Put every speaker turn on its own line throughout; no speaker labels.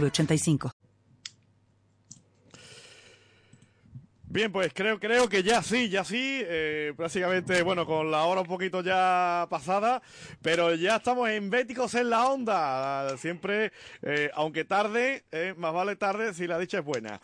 906985.
Bien, pues creo, creo que ya sí, ya sí, eh, prácticamente, bueno, con la hora un poquito ya pasada, pero ya estamos en Béticos en la onda, siempre, eh, aunque tarde, eh, más vale tarde si la dicha es buena.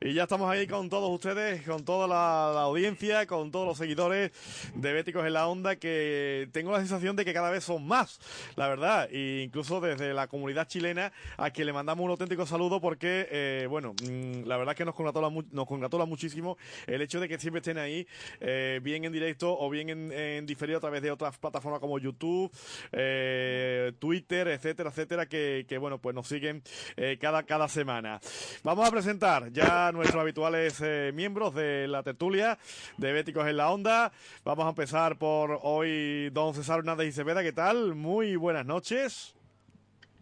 Y ya estamos ahí con todos ustedes, con toda la, audiencia, con todos los seguidores de Béticos en la onda, que tengo la sensación de que cada vez son más, la verdad, e incluso desde la comunidad chilena, a quien le mandamos un auténtico saludo porque, bueno, mm, la verdad que nos congratula, nos congratula muchísimo el hecho de que siempre estén ahí, eh, bien en directo o bien en, diferido a través de otras plataformas como YouTube, eh, Twitter, etcétera, etcétera, que, bueno, pues nos siguen eh, cada, cada semana. Vamos a presentar ya nuestros habituales miembros de la tertulia de Béticos en la Onda. Vamos a empezar por hoy don César Hernández y Cepeda, ¿qué tal? Muy buenas noches.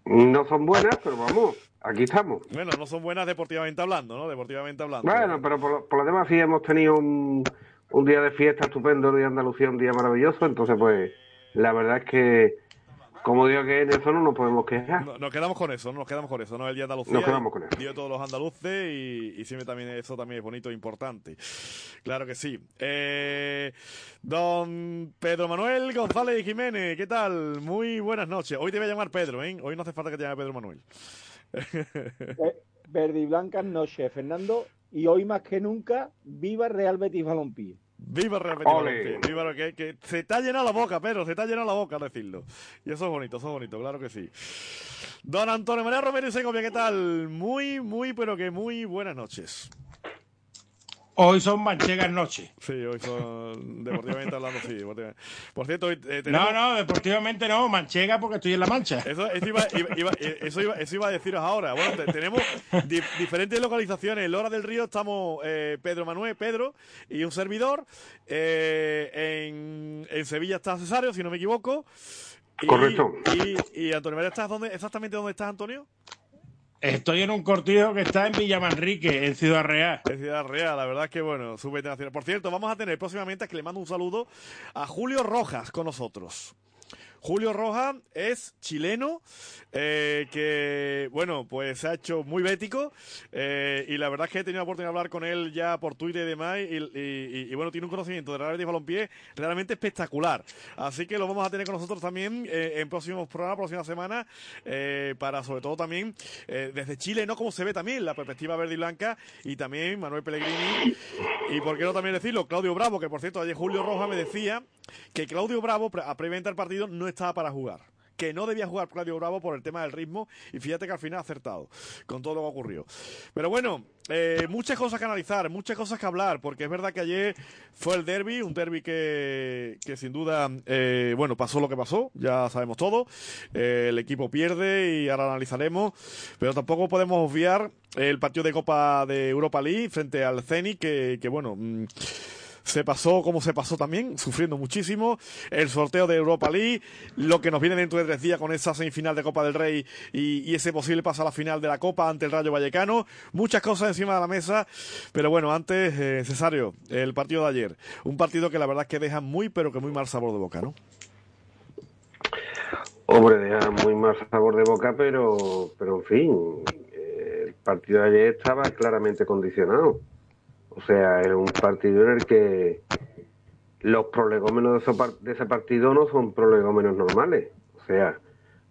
No son buenas, pero vamos, aquí estamos.
Bueno, no son buenas deportivamente hablando, ¿no? Deportivamente hablando.
Bueno, pero por, lo demás sí hemos tenido un, un día de fiesta estupendo, un día de Andalucía, un día maravilloso, entonces pues la verdad es que como digo que en eso no nos podemos quejar.
nos quedamos con eso, nos quedamos con eso, ¿no? El Día de Andalucía.
Nos quedamos con eso.
Día de todos los andaluces y, y siempre también eso también es bonito e importante. Claro que sí. Eh, don Pedro Manuel González Jiménez, ¿qué tal? Muy buenas noches. Hoy te voy a llamar Pedro, ¿eh? Hoy no hace falta que te llame Pedro Manuel.
Verde y blancas noches, Fernando. Y hoy más que nunca, viva Real Betis Balompié.
Viva Real Betis Viva que, que se te ha llenado la boca, Pedro, se te ha llenado la boca decirlo. Y eso es bonito, eso es bonito, claro que sí. Don Antonio María Romero y Segovia, ¿qué tal? Muy, muy, pero que muy buenas noches.
Hoy son manchegas noche.
Sí, hoy son deportivamente hablando, sí. Por cierto, hoy,
eh, No, no, deportivamente no, manchega porque estoy en la mancha.
Eso, iba, eso, iba, a deciros ahora. Bueno, tenemos diferentes localizaciones. En Lora del Río estamos eh, Pedro Manuel, Pedro y un servidor. Eh, en, en, Sevilla está Cesario, si no me equivoco.
Correcto.
Y, Antonio María, ¿estás dónde, exactamente dónde estás, Antonio?
Estoy en un cortijo que está en Villamanrique, en Ciudad Real.
En Ciudad Real, la verdad es que bueno, internacional. Por cierto, vamos a tener próximamente, que le mando un saludo a Julio Rojas con nosotros. Julio Roja es chileno, eh, que, bueno, pues se ha hecho muy bético, eh, y la verdad es que he tenido la oportunidad de hablar con él ya por Twitter y demás, y, bueno, tiene un conocimiento de Real Betis Balompié realmente espectacular. Así que lo vamos a tener con nosotros también eh, en próximos programas, próxima semana, para sobre todo también desde Chile, ¿no? Como se ve también la perspectiva verde y blanca, y también Manuel Pellegrini, y por qué no también decirlo, Claudio Bravo, que por cierto, ayer Julio Roja me decía que Claudio Bravo, a preventar el partido, no estaba para jugar que no debía jugar Claudio Bravo por el tema del ritmo y fíjate que al final ha acertado con todo lo que ocurrió. Pero bueno, eh, muchas cosas que analizar, muchas cosas que hablar, porque es verdad que ayer fue el derby, un derby que, que sin duda, eh, bueno, pasó lo que pasó, ya sabemos todo, eh, el equipo pierde y ahora analizaremos, pero tampoco podemos obviar el partido de Copa de Europa League frente al Zenit, que, que bueno... Mm, se pasó como se pasó también, sufriendo muchísimo. El sorteo de Europa League, lo que nos viene dentro de tres días con esa semifinal de Copa del Rey y, ese posible paso a la final de la Copa ante el Rayo Vallecano. Muchas cosas encima de la mesa, pero bueno, antes, eh, Cesario, el partido de ayer. Un partido que la verdad es que deja muy, pero que muy mal sabor de boca, ¿no?
Hombre, deja muy mal sabor de boca, pero, pero en fin, eh, el partido de ayer estaba claramente condicionado. O sea, es un partido en el que los prolegómenos de ese partido no son prolegómenos normales. O sea,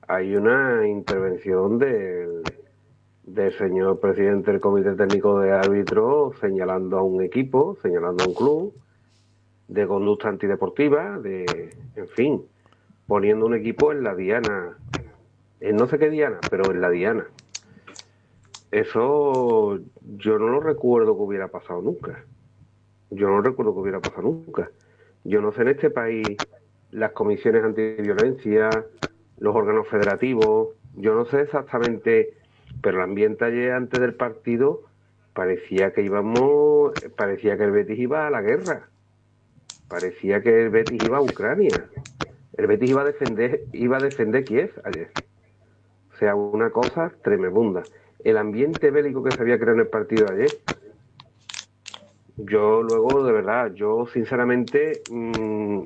hay una intervención del, del señor presidente del Comité Técnico de Árbitros señalando a un equipo, señalando a un club de conducta antideportiva, de, en fin, poniendo un equipo en la diana, en no sé qué diana, pero en la diana. Eso yo no lo recuerdo que hubiera pasado nunca. Yo no recuerdo que hubiera pasado nunca. Yo no sé en este país las comisiones antiviolencia, los órganos federativos, yo no sé exactamente pero el ambiente ayer antes del partido parecía que íbamos, parecía que el Betis iba a la guerra, parecía que el Betis iba a Ucrania, el Betis iba a defender, iba a defender Kiev ayer. O sea, una cosa tremenda. El ambiente bélico que se había creado en el partido de ayer, yo luego, de verdad, yo sinceramente mm,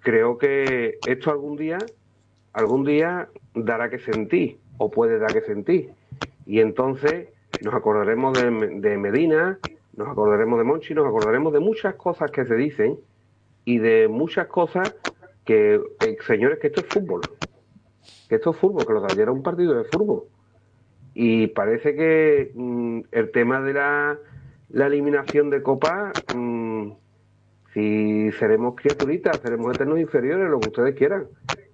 creo que esto algún día, algún día dará que sentir, o puede dar que sentir. Y entonces nos acordaremos de, de Medina, nos acordaremos de Monchi, nos acordaremos de muchas cosas que se dicen y de muchas cosas que, eh, señores, que esto es fútbol. Que esto es fútbol, que lo de ayer era un partido de fútbol. Y parece que mm, el tema de la, la eliminación de Copa, mm, si seremos criaturitas, seremos eternos inferiores, lo que ustedes quieran.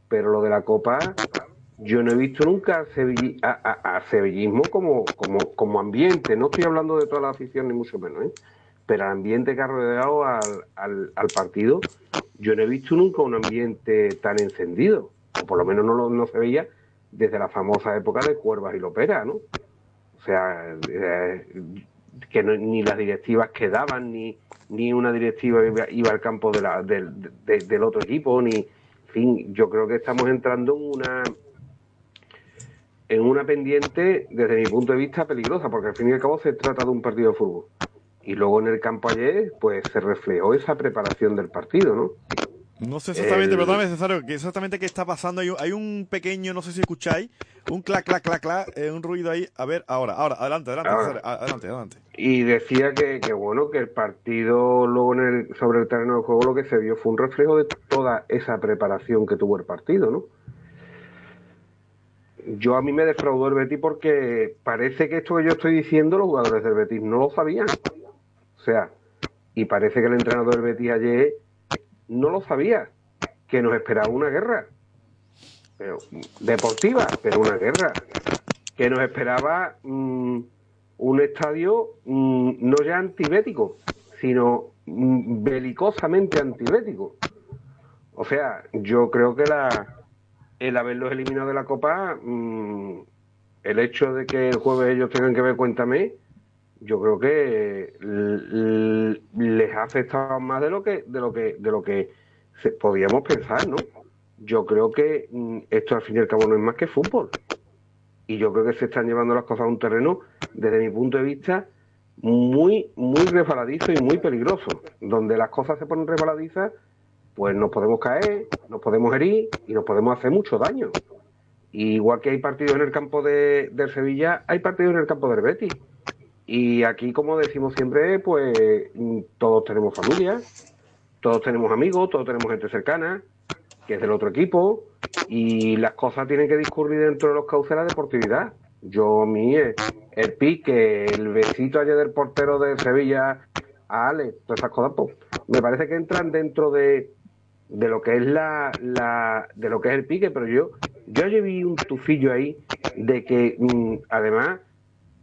Pero lo de la Copa, yo no he visto nunca a, a- a- sevillismo como, como, como ambiente. No estoy hablando de toda la afición, ni mucho menos, ¿eh? Pero el ambiente que ha rodeado al, al, al partido, yo no he visto nunca un ambiente tan encendido. O por lo menos no, lo- no se veía desde la famosa época de Cuervas y Lopera, ¿no? O sea, eh, que no- ni las directivas quedaban, ni, ni una directiva iba, al campo de la- del, de- del otro equipo, ni, en fin, yo creo que estamos entrando en una en una pendiente, desde mi punto de vista, peligrosa, porque al fin y al cabo se trata de un partido de fútbol. Y luego en el campo ayer, pues se reflejó esa preparación del partido, ¿no?
No sé exactamente,
El-
perdóname, Cesario, que exactamente qué está pasando. Hay un, hay un pequeño, no sé si escucháis, un clac, clac, clac, clac, eh, un ruido ahí. A ver, ahora, ahora, adelante, adelante,
Ahora.
Cesario, a- adelante, adelante.
Y decía que, que bueno, que el partido luego en el, sobre el terreno del juego lo que se vio fue un reflejo de toda esa preparación que tuvo el partido, ¿no? Yo a mí me defraudó el Betis porque parece que esto que yo estoy diciendo los jugadores del Betis no lo sabían. O sea, y parece que el entrenador del Betis ayer no lo sabía, que nos esperaba una guerra. Pero, deportiva, pero una guerra. Que nos esperaba mm, un estadio mm, no ya antibético, sino mm, belicosamente antibético. O sea, yo creo que la, el haberlos eliminado de la Copa, el hecho de que el jueves ellos tengan que ver Cuéntame, yo creo que les ha afectado más de lo que de lo que de lo que podíamos pensar, ¿no? Yo creo que mm, esto al fin y al cabo no es más que fútbol. Y yo creo que se están llevando las cosas a un terreno, desde mi punto de vista, muy, muy resbaladizo y muy peligroso. Donde las cosas se ponen resbaladizas, pues nos podemos caer, nos podemos herir y nos podemos hacer mucho daño. Y igual que hay partidos en el campo de, del Sevilla, hay partidos en el campo del Betis. Y aquí, como decimos siempre, pues mm, todos tenemos familia, todos tenemos amigos, todos tenemos gente cercana, que es del otro equipo, y las cosas tienen que discurrir dentro de los cauces de la deportividad. Yo, mí, eh, el pique, el besito ayer del portero de Sevilla a Alex, todas esas cosas, pues, me parece que entran dentro de, de lo que es la, la de lo que es el pique, pero yo yo vi un tufillo ahí de que mm, además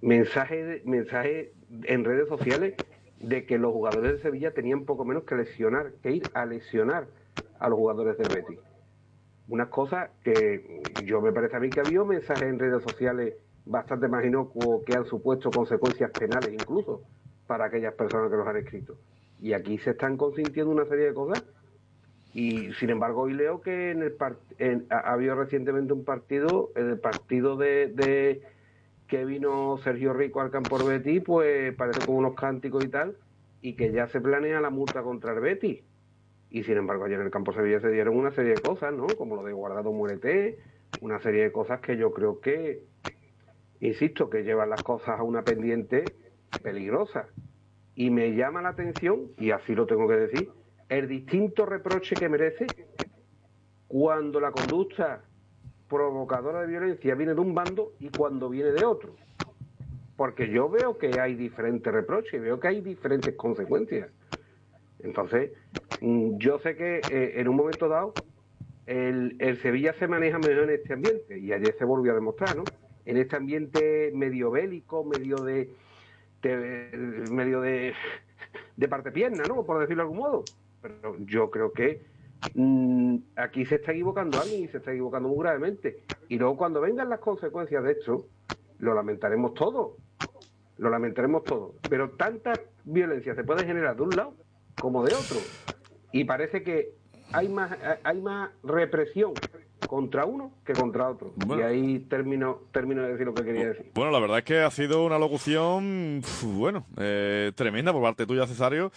mensaje mensaje en redes sociales de que los jugadores de Sevilla tenían poco menos que lesionar, que ir a lesionar a los jugadores del Betis. Unas cosas que yo me parece a mí que había mensajes en redes sociales bastante más inocuos que han supuesto consecuencias penales incluso para aquellas personas que los han escrito. Y aquí se están consintiendo una serie de cosas y sin embargo hoy leo que en el en- ha, ha habido recientemente un partido, el partido de que vino Sergio Rico al campo Betis, pues parece con unos cánticos y tal, y que ya se planea la multa contra el Betis. Y sin embargo ayer en el campo Sevilla se dieron una serie de cosas, ¿no? Como lo de Guardado Muerete, una serie de cosas que yo creo que, insisto, que llevan las cosas a una pendiente peligrosa. Y me llama la atención, y así lo tengo que decir, el distinto reproche que merece cuando la conducta provocadora de violencia viene de un bando y cuando viene de otro. Porque yo veo que hay diferentes reproches, veo que hay diferentes consecuencias. Entonces, mm, yo sé que eh, en un momento dado el, Sevilla se maneja mejor en este ambiente y ayer se volvió a demostrar, ¿no? En este ambiente medio bélico, medio de, de- medio de, de parte pierna, ¿no? Por decirlo de algún modo. Pero yo creo que mm, aquí se está equivocando alguien y se está equivocando muy gravemente. Y luego cuando vengan las consecuencias de esto, lo lamentaremos todo, lo lamentaremos todo, pero tanta violencia se puede generar de un lado como de otro. Y parece que hay más, hay más represión contra uno que contra otro.
Bueno.
Y ahí termino, termino de decir lo que quería decir.
Bueno, la verdad es que ha sido una locución, bueno, eh, tremenda por parte tuya, Cesario.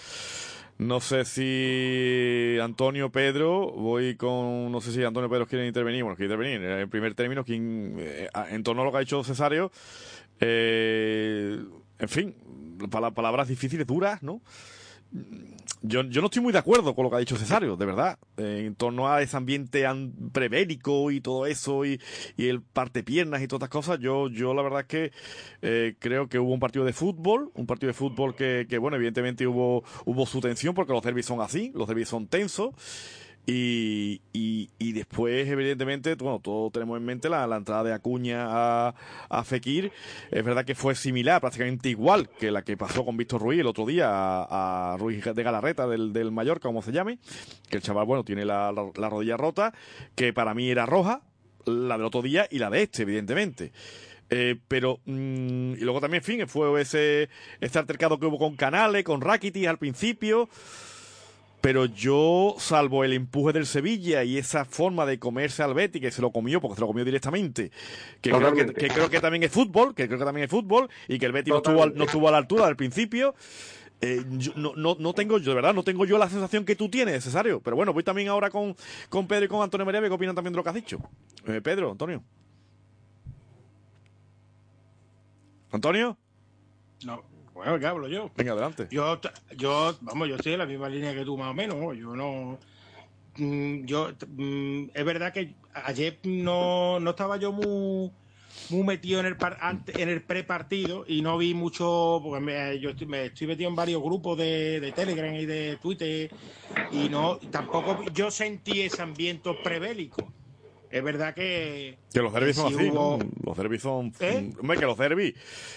No sé si Antonio Pedro, voy con, no sé si Antonio Pedro quiere intervenir, bueno, quiere intervenir. En primer término, quien, eh, en torno a lo que ha dicho Cesario, eh, en fin, pala- palabras difíciles, duras, ¿no? Yo, yo no estoy muy de acuerdo con lo que ha dicho Cesario, de verdad, eh, en torno a ese ambiente prebélico y todo eso, y, y el parte piernas y todas estas cosas. Yo, yo la verdad es que eh, creo que hubo un partido de fútbol, un partido de fútbol que, que bueno, evidentemente hubo, hubo su tensión, porque los derbis son así, los derbis son tensos. Y, y, y después, evidentemente, bueno, todos tenemos en mente la, la entrada de Acuña a, a Fekir. Es verdad que fue similar, prácticamente igual que la que pasó con Víctor Ruiz el otro día a, a Ruiz de Galarreta del, del Mallorca, como se llame. Que el chaval, bueno, tiene la, la, la rodilla rota, que para mí era roja, la del otro día y la de este, evidentemente. Eh, pero, mm, y luego también, en fin, fue ese, ese altercado que hubo con Canales, con Rakitic al principio. Pero yo, salvo el empuje del Sevilla y esa forma de comerse al Betis, que se lo comió, porque se lo comió directamente, que creo que,
Totalmente.
que creo que también es fútbol, que creo que también es fútbol, y que el Betis no estuvo, al- no estuvo a la altura del principio, eh, yo no, no, no tengo yo, de verdad, no tengo yo la sensación que tú tienes, Cesario. Pero bueno, voy también ahora con, con Pedro y con Antonio María, que opinan también de lo que has dicho. Eh, Pedro, Antonio. ¿Antonio?
No, bueno, ¿qué hablo yo?
Venga, adelante.
Yo, yo, vamos, yo estoy en la misma línea que tú más o menos. ¿no? Yo no, mm, yo, mm, es verdad que ayer no, no estaba yo muy, muy metido en el par- en el prepartido y no vi mucho, porque me, yo estoy, me estoy metido en varios grupos de, de Telegram y de Twitter y no, tampoco yo sentí ese ambiente prebélico. Es verdad que
Que los derbis son
Sí
así,
hubo-
¿no? Los derbis son...
¿Eh?
Hombre, que los derbis...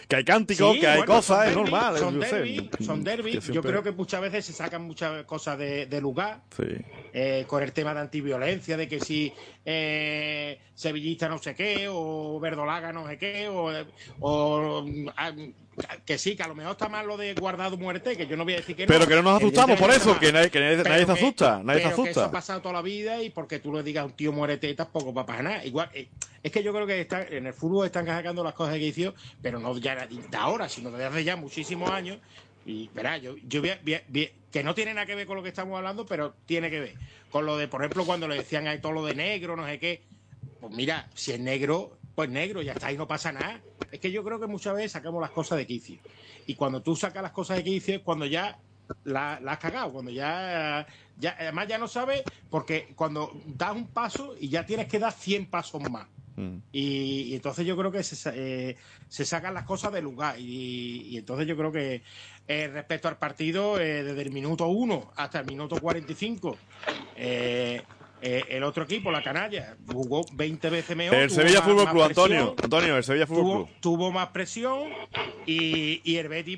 Que hay cánticos,
Sí,
que hay
bueno,
cosas, es normal.
Son
yo sé.
derbi, son Yo creo que muchas veces se sacan muchas cosas de, de lugar.
Sí.
eh, con el tema de antiviolencia, de que si eh, sevillista no sé qué, o verdolaga no sé qué, o, o, ah, que sí, que a lo mejor está mal lo de guardado muerte, que yo no voy a decir que no.
Pero que no nos asustamos por eso, que nadie, que nadie,
pero
nadie se asusta, nadie se
pero que eso ha
asusta.
pasado toda la vida y porque tú le digas a un tío muérete tampoco va a pasar nada. Igual, eh, es que yo creo que está, en el fútbol están sacando las cosas que hizo, pero no ya de ahora, sino desde hace ya muchísimos años. Y verá, yo, yo vi- vi- vi- que no tiene nada que ver con lo que estamos hablando, pero tiene que ver con lo de, por ejemplo, cuando le decían ahí todo lo de negro, no sé qué. Pues mira, si es negro, pues negro, ya está, y no pasa nada. Es que yo creo que muchas veces sacamos las cosas de quicio. Y cuando tú sacas las cosas de quicio es cuando ya la, la has cagado, cuando ya, ya, además ya no sabes, porque cuando das un paso y ya tienes que dar 100 pasos más.
Mm.
Y, y entonces yo creo que se, eh, se sacan las cosas del lugar. Y, y entonces yo creo que eh, respecto al partido, eh, desde el minuto 1 hasta el minuto 45, eh, el otro equipo, la canalla, jugó 20 veces mejor.
El Sevilla
más-
Fútbol
más
Club,
presión,
Antonio. Antonio, el Sevilla Fútbol
tuvo,
Club.
tuvo más presión y, y el Betis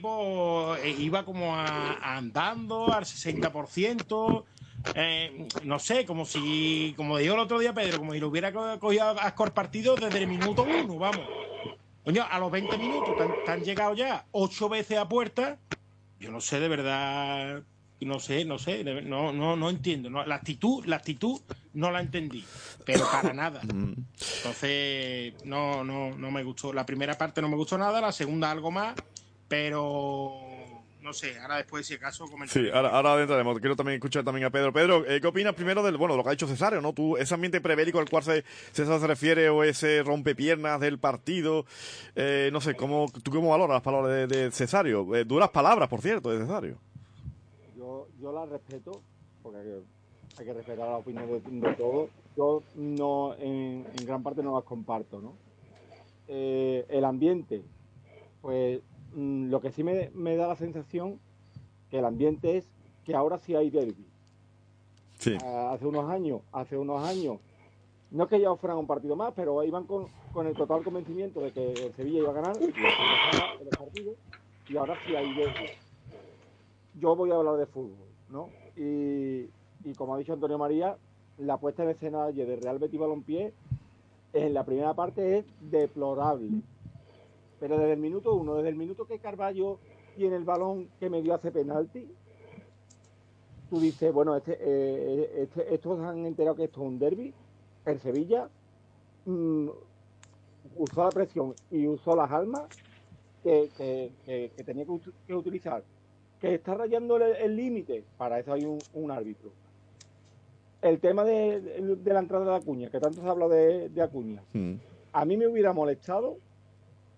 eh, iba como a- a andando al 60%. eh, no sé, como si, como dijo el otro día Pedro, como si lo hubiera co- cogido a Ascor partido desde el minuto uno, vamos. Coño, a los 20 minutos te han, te han llegado ya ocho veces a puerta. Yo no sé de verdad, no sé, no sé, no, no, no entiendo. no, la actitud, la actitud no la entendí, pero para nada.
Mm.
Entonces, no, no, no me gustó. La primera parte no me gustó nada, la segunda algo más, pero no sé, ahora después si acaso comentaré.
Sí, ahora, ahora entraremos. Quiero también escuchar también a Pedro. Pedro, eh, ¿qué opinas primero del, bueno, de lo que ha dicho Cesario, no? Tú, ese ambiente prebélico al cual se, César se refiere o ese rompepiernas del partido, eh, no sé, ¿cómo, ¿tú cómo valoras las palabras de, de Cesario? Eh, duras palabras, por cierto, de Cesario.
Yo, yo la respeto, porque hay que, hay que respetar la opinión de, de todos. Yo no, en, en gran parte no las comparto, ¿no? Eh, el ambiente, pues mm, lo que sí me, me da la sensación que el ambiente es que ahora sí hay derby.
Sí.
Ah, hace unos años, hace unos años, no es que ya fueran un partido más, pero iban con, con el total convencimiento de que el Sevilla iba a ganar y el partidos, y ahora sí hay derbi. Yo voy a hablar de fútbol, ¿no? Y, como ha dicho Antonio María, la puesta en escena de Real Betis Balompié en la primera parte es deplorable. pero desde el minuto uno, desde el minuto que Carballo tiene el balón que me dio hace penalti, tú dices, bueno, este, eh, este- estos han enterado que esto es un derby, el Sevilla mm, usó la presión y usó las armas que, tenía que utilizar. Que está rayando el- límite, para eso hay un, un árbitro. El tema de, de la entrada de Acuña, que tanto se habla de, de Acuña,
Mm.
a mí me hubiera molestado,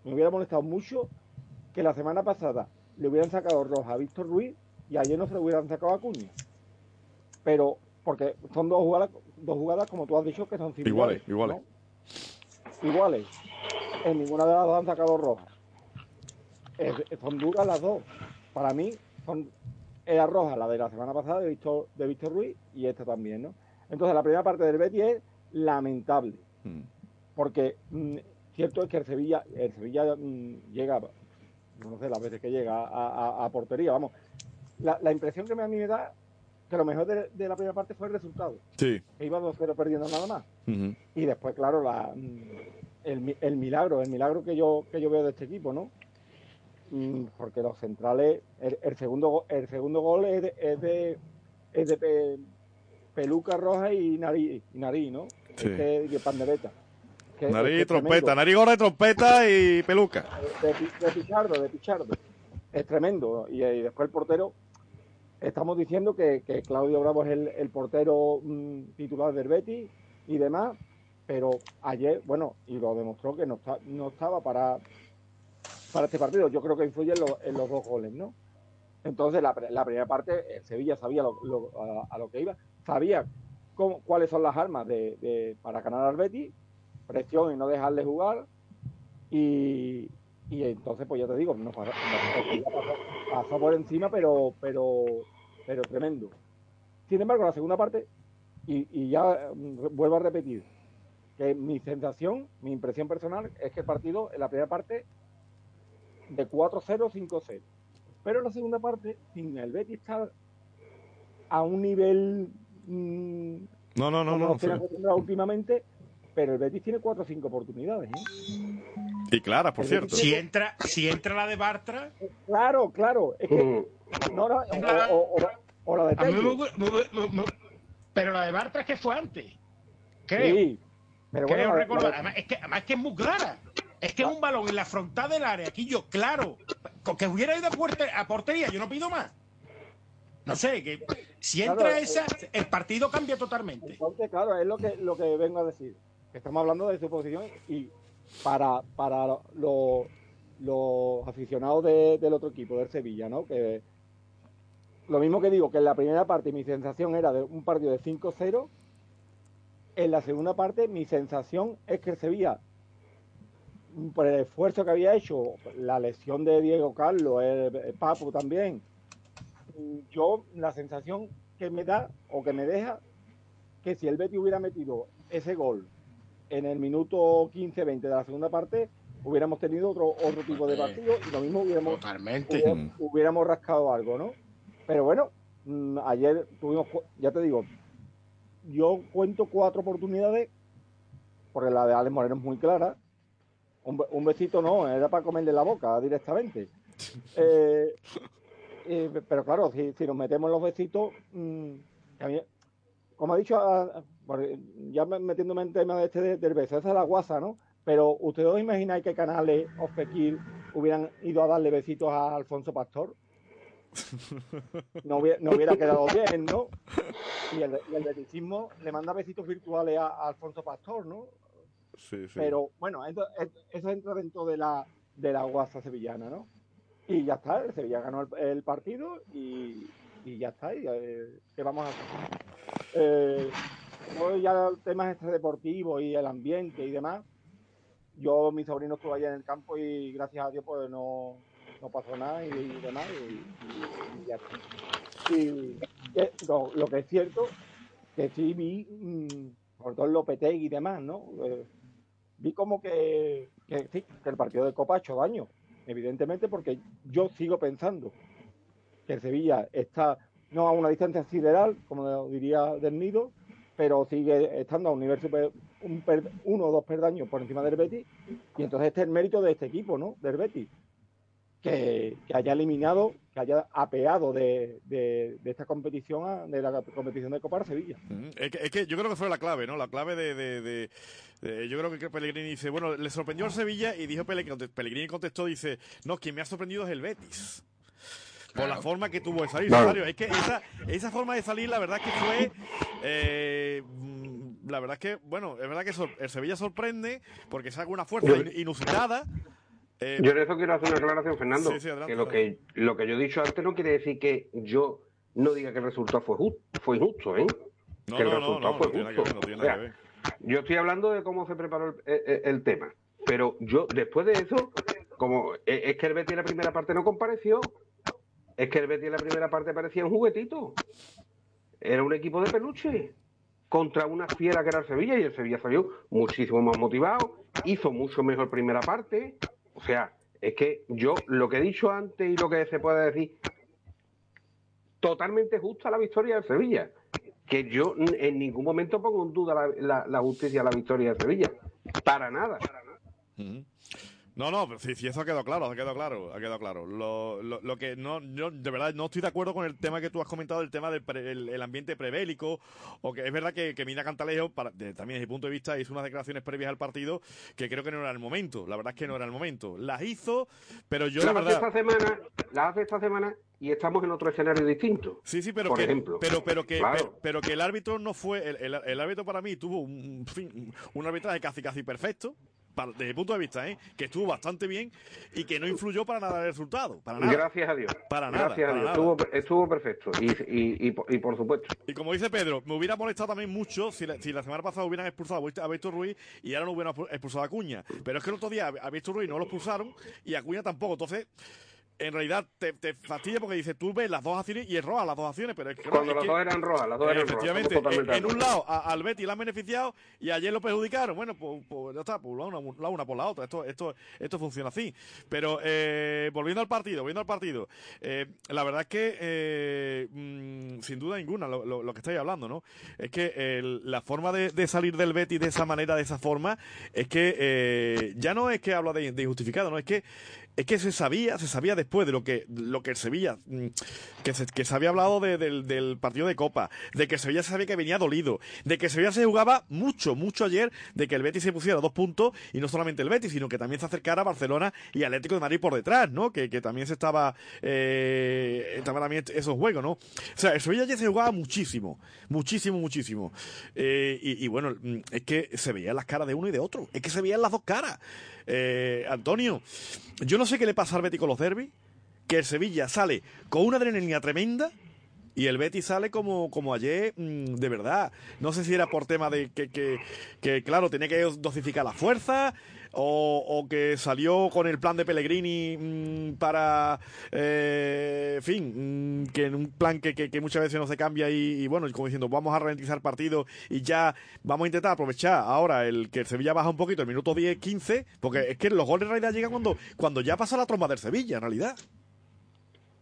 me hubiera molestado mucho que la semana pasada le hubieran sacado roja a Víctor Ruiz y ayer no se le hubieran sacado a Acuña. Pero, porque son dos jugadas, dos jugadas como tú has dicho, que son similares.
Iguales,
¿no? Iguales. En ninguna de las dos han sacado roja. Es- son duras las dos. Para mí, son, era roja la de la semana pasada de Víctor, de Víctor Ruiz y esta también, ¿no? Entonces, la primera parte del Betis es lamentable
Mm.
porque mm, cierto es que el Sevilla, el Sevilla mm, llega, no sé las veces que llega a, a- a portería, vamos. La, la impresión que me- a mí me da que lo mejor de, de la primera parte fue el resultado,
Sí.
que iba 2-0 perdiendo nada más. Y después, claro, la, mm, el, el milagro, el milagro que yo, que yo veo de este equipo, ¿no? Mm, Porque los centrales, el, el segundo, el segundo gol es de, es de, es de pe- peluca roja y nariz, y nariz ¿no?
Sí.
Este, de pandereta. Que-
Nariz,
es
trompeta, nariz, gorra, trompeta y peluca.
de, Pi- de Pichardo, de Pichardo. Es tremendo. Y, y después el portero, estamos diciendo que, que Claudio Bravo es el, el portero mm, titular del Betis y demás, pero ayer, bueno, y lo demostró que no, está, no estaba para, para este partido. Yo creo que influye en, lo- en los dos goles, ¿no? Entonces, la, la primera parte, el Sevilla sabía lo- lo- a, lo que iba, sabía cómo- cuáles son las armas de, para ganar al Betis, presión y no dejarle jugar, y, entonces, pues ya te digo, nos pasó, pasó, pasó por encima, pero, pero, pero tremendo. Sin embargo, la segunda parte, y, y ya mm, vuelvo a repetir, que mi sensación, mi impresión personal es que el partido en la primera parte de 4-0, 5-0. Pero en la segunda parte, sin el Betis estar a un nivel mm,
No, no, no, no.
acostumbrado últimamente, pero el Betis tiene 4 o 5 oportunidades. ¿eh?
Y claras, por cierto.
Si entra, si entra la de Bartra,
Claro, claro. Es que
Mm.
no, la- o, o- o- o la de Tello.
gu- me- me- me- pero la de Bartra es que fue antes. Creo.
Sí, pero
Creo
bueno, la-
recordar. Además, es que, además es que es muy clara. Es que es un balón en la frontal del área, aquí yo, claro. Con que hubiera ido a, portería, yo no pido más. No sé, que si entra
Claro,
esa, el partido cambia totalmente.
entonces, claro, es lo que, lo que vengo a decir. Estamos hablando de su posición y para, para lo- los aficionados de- del otro equipo, del Sevilla, ¿no? Que lo mismo que digo, que en la primera parte mi sensación era de un partido de 5-0. En la segunda parte mi sensación es que el Sevilla, por el esfuerzo que había hecho, la lesión de Diego Carlos, el, el Papu también, yo la sensación que me da o que me deja que si el Betis hubiera metido ese gol en el minuto 15-20 de la segunda parte, hubiéramos tenido otro otro tipo de partido y lo mismo hubiéramos,
Totalmente.
hubiéramos, hubiéramos rascado algo, ¿no? Pero bueno, mm, ayer tuvimos, ya te digo, yo cuento cuatro oportunidades, porque la de Alex Moreno es muy clara. Un, be- un besito no, era para comerle la boca directamente. Eh, eh, pero claro, si, si nos metemos en los besitos, mm, mí- como ha dicho, ah, ya me- metiéndome en tema de este de- del beso, esa es la guasa, ¿no? Pero ustedes os imagináis que Canales o Fekir hubieran ido a darle besitos a Alfonso Pastor. No hubiera, no hubiera quedado bien, ¿no? Y el, y el le manda besitos virtuales a, a Alfonso Pastor, ¿no? Pero bueno, eso entra dentro de la, de la guasa sevillana, ¿no? Y ya está, el Sevilla ganó el, partido y, y ya está. Y, eh, ¿Qué vamos a hacer? Eh, ya temas extradeportivos y el ambiente y demás. Yo, mi sobrino estuvo allá en el campo y gracias a Dios pues no, no pasó nada y, y demás. Y, ya está. Y eh, lo, que es cierto, que sí vi, mm, por todo Lopetegui y demás, ¿no? Eh, vi como que, que sí, que el partido de Copa ha hecho daño, evidentemente, porque yo sigo pensando que el Sevilla está no a una distancia sideral, como diría Del Nido, pero sigue estando a un nivel super- un uno o dos perdaños por encima del Betis, y entonces este es el mérito de este equipo, ¿no? Del Betis. Que, haya eliminado, que haya apeado de, esta competición, de la competición de Copa de Sevilla.
Es que, yo creo que fue la clave, ¿no? La clave de, yo creo que Pellegrini dice, bueno, le sorprendió el Sevilla y dijo Pellegrini, Pellegrini contestó, dice, no, quien me ha sorprendido es el Betis por la forma que tuvo de salir. Es que esa, esa forma de salir, la verdad que fue. Eh, la verdad es que, bueno, es verdad que el Sevilla sorprende porque saca una fuerza inusitada.
Eh, yo en eso quiero hacer una aclaración, Fernando. que lo que lo que yo he dicho antes no quiere decir que yo no diga que el resultado fue justo, fue injusto, ¿eh?
No,
que
el resultado fue justo.
yo estoy hablando de cómo se preparó el, el, tema, pero yo después de eso, como es que el Betis en la primera parte no compareció, es que el Betis en la primera parte parecía un juguetito. Era un equipo de peluche contra una fiera que era el Sevilla y el Sevilla salió muchísimo más motivado, hizo mucho mejor primera parte. O sea, es que yo lo que he dicho antes y lo que se puede decir, totalmente justa la victoria del Sevilla. Que yo en ningún momento pongo en duda la, justicia de la victoria del Sevilla. Para nada.
No, no, sí, sí, eso ha quedado claro, ha quedado claro, ha quedado claro. Lo, lo, lo que no, yo de verdad no estoy de acuerdo con el tema que tú has comentado, el tema del el, ambiente prebélico, o que es verdad que, que Mina Cantalejo, para, también desde mi punto de vista, hizo unas declaraciones previas al partido que creo que no era el momento, la verdad es que no era el momento. Las hizo, pero yo
la
verdad...
esta semana, hace esta semana y estamos en otro escenario distinto.
Sí, sí, pero
por
que,
ejemplo.
Pero, pero, que, pero, que el árbitro no fue, el, el, árbitro para mí tuvo un, fin, un arbitraje casi casi perfecto, desde mi punto de vista, ¿eh? que estuvo bastante bien y que no influyó para nada el resultado. Para nada.
Gracias a Dios.
Para nada.
Gracias a Dios. Estuvo, estuvo, perfecto. Y, y, y, por supuesto.
Y como dice Pedro, me hubiera molestado también mucho si la, si la semana pasada hubieran expulsado a Víctor Ruiz y ahora no hubieran expulsado a Acuña. Pero es que el otro día a Víctor Ruiz no lo expulsaron y a Acuña tampoco. Entonces en realidad te, te, fastidia porque dice tú ves las dos acciones y es roja las dos acciones, pero es que
cuando las dos eran rojas, las dos eran
efectivamente, Efectivamente, en, un lado al Betty la han beneficiado y ayer lo perjudicaron. Bueno, pues, pues ya está, pues la una, la una por la otra. Esto, esto, esto funciona así. Pero eh, volviendo al partido, volviendo al partido, eh, la verdad es que eh, mm, sin duda ninguna lo, lo, que estáis hablando, ¿no? Es que la forma de, de, salir del Betty de esa manera, de esa forma, es que eh, ya no es que hablo de, de injustificado, no es que es que se sabía, se sabía después de lo que, lo que el Sevilla, mm, que se, que se había hablado del partido de Copa, de que Sevilla se sabía que venía dolido, de que Sevilla se jugaba mucho, mucho ayer, de que el Betis se pusiera dos puntos, y no solamente el Betis, sino que también se acercara Barcelona y Atlético de Madrid por detrás, ¿no? Que, que también se estaba, eh, estaba también esos juegos, ¿no? O sea, el Sevilla ayer se jugaba muchísimo, muchísimo, muchísimo. Eh, y, y, bueno, mm, es que se veían las caras de uno y de otro, es que se veían las dos caras. Eh, Antonio, yo no sé qué le pasa al Betis con los derbis, que el Sevilla sale con una adrenalina tremenda y el Betis sale como, como ayer, mm, de verdad. No sé si era por tema de que, que, que claro, tenía que dosificar la fuerza, o, o, que salió con el plan de Pellegrini mm, para, eh, fin, mm, que en un plan que, que, muchas veces no se cambia y, bueno, como diciendo, vamos a ralentizar partido y ya vamos a intentar aprovechar ahora el que el Sevilla baja un poquito, el minuto 10, 15, porque es que los goles en realidad llegan cuando, cuando ya pasa la tromba del Sevilla, en realidad.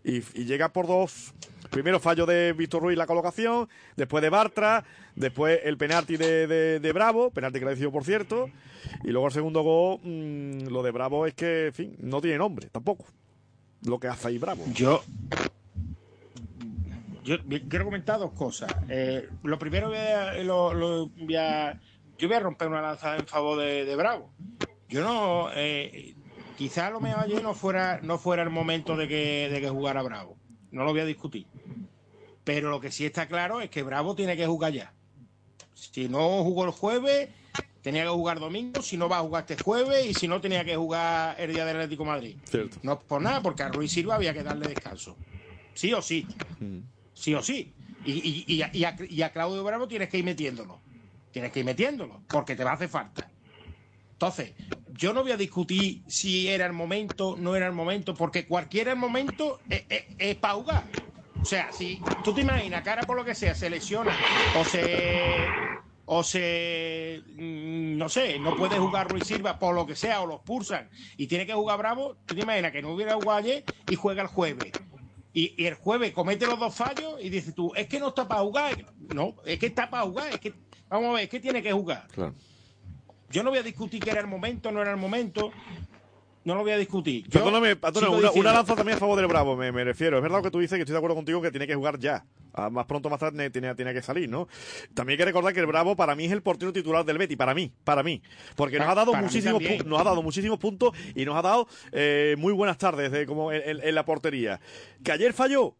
Y, y llega por dos Primero fallo de Víctor Ruiz la colocación, después de Bartra, después el penalti de, Bravo, penalti que le decidió por cierto, y luego el segundo gol, mm, lo de Bravo es que, en fin, no tiene nombre tampoco. Lo que hace ahí Bravo.
Yo, yo quiero comentar dos cosas. Eh, lo primero, lo, voy a, yo voy a romper una lanza en favor de, Bravo. Yo no, eh, quizá lo mejor ayer no fuera, no fuera el momento de que, de que jugara Bravo no lo voy a discutir. Pero lo que sí está claro es que Bravo tiene que jugar ya. Si no jugó el jueves, tenía que jugar domingo, si no va a jugar este jueves y si no tenía que jugar el día del Atlético Madrid. No es por nada, porque a Ruiz Silva había que darle descanso. Sí o sí. Mm. Sí o sí. Y, y, y, a, y, a, Claudio Bravo tienes que ir metiéndolo. Tienes que ir metiéndolo, porque te va a hacer falta. Entonces, yo no voy a discutir si era el momento, no era el momento, porque cualquier momento es, para jugar. O sea, si tú te imaginas ahora por lo que sea se lesiona o se o se mm, no sé, no puede jugar Ruiz Silva por lo que sea, o los pulsan y tiene que jugar Bravo, tú te imaginas que no hubiera jugado ayer y juega el jueves. Y, y, el jueves comete los dos fallos y dices tú, es que no está para jugar. No, es que está para jugar, es que, vamos a ver, es que tiene que jugar. Yo no voy a discutir que era el momento, no era el momento. No lo voy a discutir. Yo
Perdóname, Antonio,
sigo
una, una lanza también a favor del Bravo, me, me refiero. Es verdad lo que tú dices, que estoy de acuerdo contigo que tiene que jugar ya. Ah, Más pronto, más tarde tiene, tiene que salir, ¿no? También hay que recordar que el Bravo para mí es el portero titular del Betty, para mí, para mí. Porque nos ha dado
para mí
muchísimos nos ha dado muchísimos puntos y nos ha dado eh, muy buenas tardes de, como en, en- en la portería. Que ayer falló.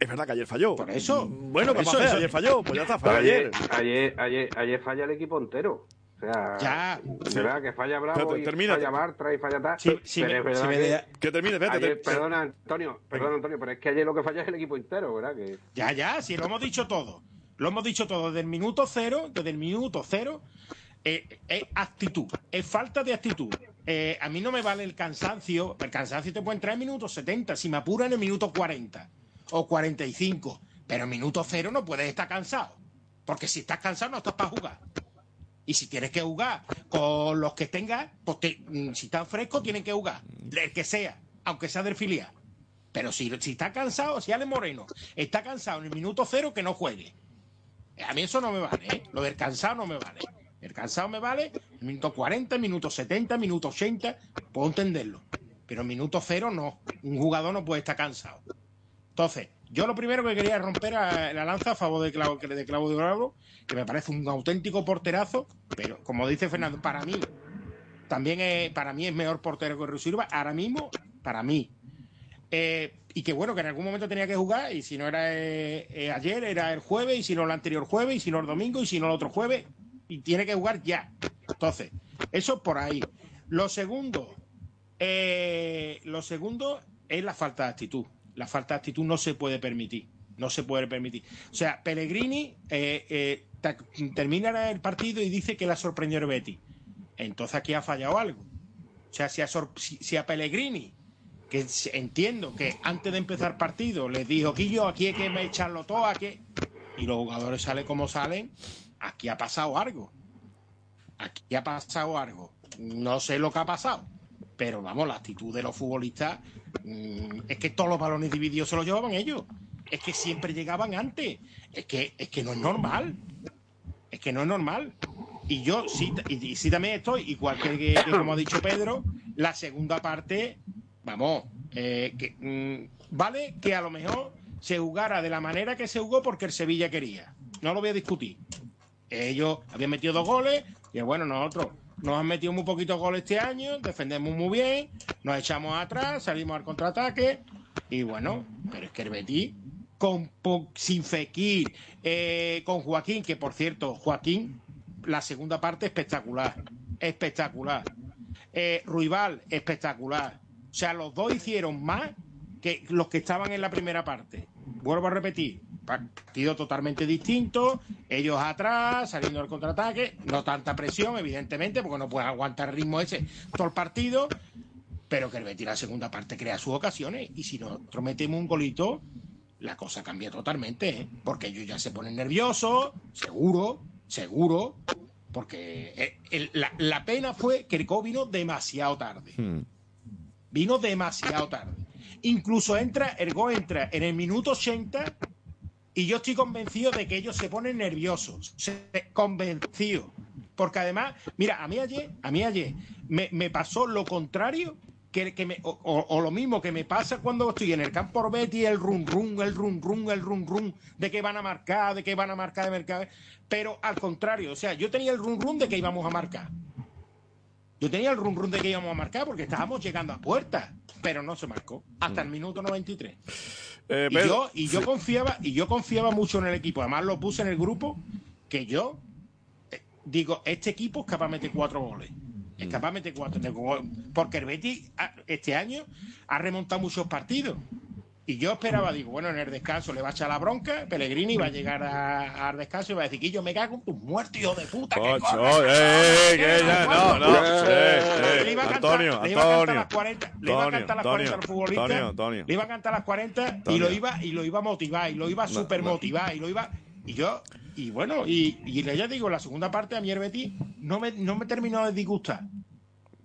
Es verdad que ayer falló.
Por eso,
Bueno,
por
¿qué
eso,
Ayer falló. Pues ya está, falló
ayer,
ayer.
ayer, ayer, ayer falla el equipo entero. Sea,
Ya.
de verdad que falla Bravo y
termina.
falla Bartra y falla tal.
Sí, sí,
pero
me-
es verdad
sí me
que
Que termine, espérate.
ayer-
te-
perdona Antonio, perdona Antonio, pero es que ayer lo que falla es el equipo entero, ¿verdad? Que
Ya, ya, sí, lo hemos dicho todo. Lo hemos dicho todo desde el minuto cero, desde el minuto cero. eh, es actitud, es falta de actitud. Eh, a mí no me vale el cansancio. El cansancio te puede entrar en minuto 70, si me apuran en minuto 40 o 45. Pero en minuto cero no puedes estar cansado. Porque si estás cansado no estás para jugar. Y si tienes que jugar con los que tengas, pues mm, si están frescos, tienen que jugar. El que sea, aunque sea del filial. Pero si, si está cansado, si Ale Moreno está cansado en el minuto cero, que no juegue. A mí eso no me vale, ¿eh? Lo del cansado no me vale. El cansado me vale en minuto 40, minuto 70, minuto 80, puedo entenderlo. Pero minuto cero no. Un jugador no puede estar cansado. Entonces, yo lo primero que quería romper a- la lanza a favor de, Clau- de Claudio Bravo, que me parece un auténtico porterazo, pero como dice Fernando, para mí, también es, para mí es mejor portero que Ruiz Silva, ahora mismo, para mí. Eh, y que bueno, que en algún momento tenía que jugar, y si no era eh, eh, ayer, era el jueves, y si no el anterior jueves, y si no el domingo, y si no el otro jueves, y tiene que jugar ya. Entonces, eso por ahí. Lo segundo, lo segundo es la falta de actitud. La falta de actitud no se puede permitir. No se puede permitir. O sea, Pellegrini eh, eh, termina el partido y dice que la sorprendió el Betty. Entonces aquí ha fallado algo. O sea, si a, si- Pellegrini, que entiendo que antes de empezar partido les dijo, Quillo, aquí hay que me echarlo todo, aquí. Y los jugadores salen como salen, aquí ha pasado algo. Aquí ha pasado algo. No sé lo que ha pasado. Pero vamos, la actitud de los futbolistas es que todos los balones divididos se los llevaban ellos. Es que siempre llegaban antes. Es que, es que no es normal. Es que no es normal. Y yo sí, y, sí también estoy, igual que, que- que como ha dicho Pedro, la segunda parte, vamos, eh, mm, vale que a lo mejor se jugara de la manera que se jugó porque el Sevilla quería. No lo voy a discutir. Ellos habían metido dos goles y bueno, nosotros nos han metido muy poquitos goles este año, defendemos muy bien, nos echamos atrás, salimos al contraataque y bueno, pero es que el Betis sin Fekir, eh, con Joaquín, que por cierto, Joaquín, la segunda parte espectacular, espectacular. Eh, Ruibal, espectacular. O sea, los dos hicieron más que los que estaban en la primera parte. Vuelvo a repetir, partido totalmente distinto, ellos atrás, saliendo al contraataque, no tanta presión, evidentemente, porque no pueden aguantar el ritmo ese todo el partido, pero que el Betis la segunda parte crea sus ocasiones y si nosotros metemos un golito, la cosa cambia totalmente, ¿eh? porque ellos ya se ponen nerviosos, seguro, seguro, porque eh, el- la, la pena fue que el vino demasiado tarde. Vino demasiado tarde. Incluso entra, el gol entra en el minuto 80 y yo estoy convencido de que ellos se ponen nerviosos. Convencido. Porque además, mira, a mí ayer, a mí ayer me, pasó lo contrario que, que o, lo mismo que me pasa cuando estoy en el campo Betty, el rum rum, el rum rum, el rum rum, de que van a marcar, de que van a marcar de mercado. Pero al contrario, o sea, yo tenía el rum rum de que íbamos a marcar. Yo tenía el rum rum de que íbamos a marcar porque estábamos llegando a puerta, pero no se marcó hasta el minuto 93.
Eh,
Y yo, y yo confiaba, y yo confiaba mucho en el equipo. Además lo puse en el grupo que yo eh, digo, este equipo es capaz de meter cuatro goles. Es capaz de meter cuatro. Porque el Betis ah, este año ha remontado muchos partidos. Y yo esperaba, digo, bueno, en el descanso le va a echar la bronca, Pellegrini va a llegar a- al descanso y va a decir que yo me cago en tus muertos, hijo de puta.
eh, no,
corre".
no,
Le iba a cantar- las 40, le iba a cantar las 40 a los futbolistas,
Antonio, Antonio.
le iba a cantar las 40 y lo iba y lo iba a motivar y lo iba a super motivar y lo iba y yo y bueno y, y ya digo la segunda parte a el Betis no me no me terminó de disgustar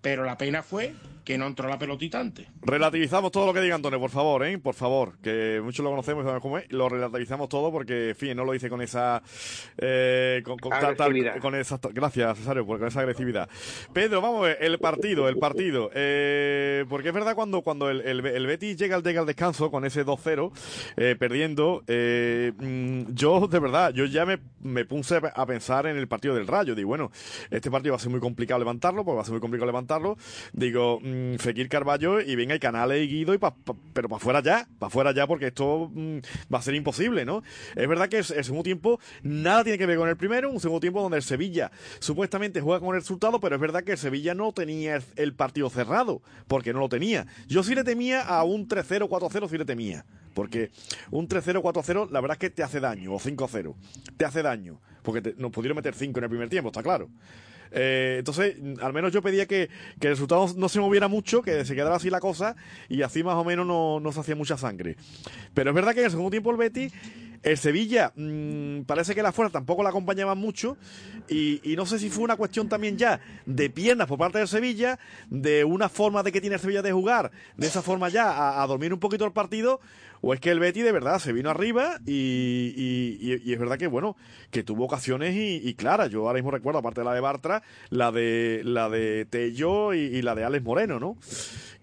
pero la pena fue que no entró la pelotita antes.
Relativizamos todo lo que diga Antonio, por favor, ¿eh? Por favor, que muchos lo conocemos, es. Lo relativizamos todo porque, en fin, no lo dice con esa... Eh, con, con, tal-
Agresividad.
con esa, gracias, Cesario, por, con esa agresividad. Pedro, vamos a ver, el partido, el partido. Eh, porque es verdad cuando, cuando el, el, el Betis llega al, llega al descanso con ese 2-0, eh, perdiendo, eh, mm, yo, de verdad, yo ya me, me puse a pensar en el partido del Rayo. Digo, bueno, este partido va a ser muy complicado levantarlo, porque va a ser muy complicado levantarlo. Digo, mm, Fekir Carballo y venga, y Canales y Guido, y pa- pa- pero para afuera ya, para afuera ya, porque esto mm, va a ser imposible, ¿no? Es verdad que el segundo tiempo nada tiene que ver con el primero, un segundo tiempo donde el Sevilla supuestamente juega con el resultado, pero es verdad que el Sevilla no tenía el, el partido cerrado, porque no lo tenía. Yo sí le temía a un 3-0, 4-0, sí le temía. Porque un 3-0, 4-0, la verdad es que te hace daño, o 5-0. Te hace daño. Porque te- nos pudieron meter 5 en el primer tiempo, está claro. Eh, entonces, al menos yo pedía que, que el resultado no se moviera mucho, que se quedara así la cosa, y así más o menos no, no se hacía mucha sangre. Pero es verdad que en el segundo tiempo el Betis, el Sevilla, mm, parece que la fuerza tampoco la acompañaba mucho, y, y no sé si fue una cuestión también ya de piernas por parte del Sevilla, de una forma de que tiene el Sevilla de jugar, de esa forma ya a, a dormir un poquito el partido, o es que el Betis de verdad se vino arriba y, y- es verdad que bueno, que tuvo ocasiones y, y. Yo ahora mismo recuerdo, aparte de la de Bartra, la de la de Tello y, y la de Alex Moreno, ¿no?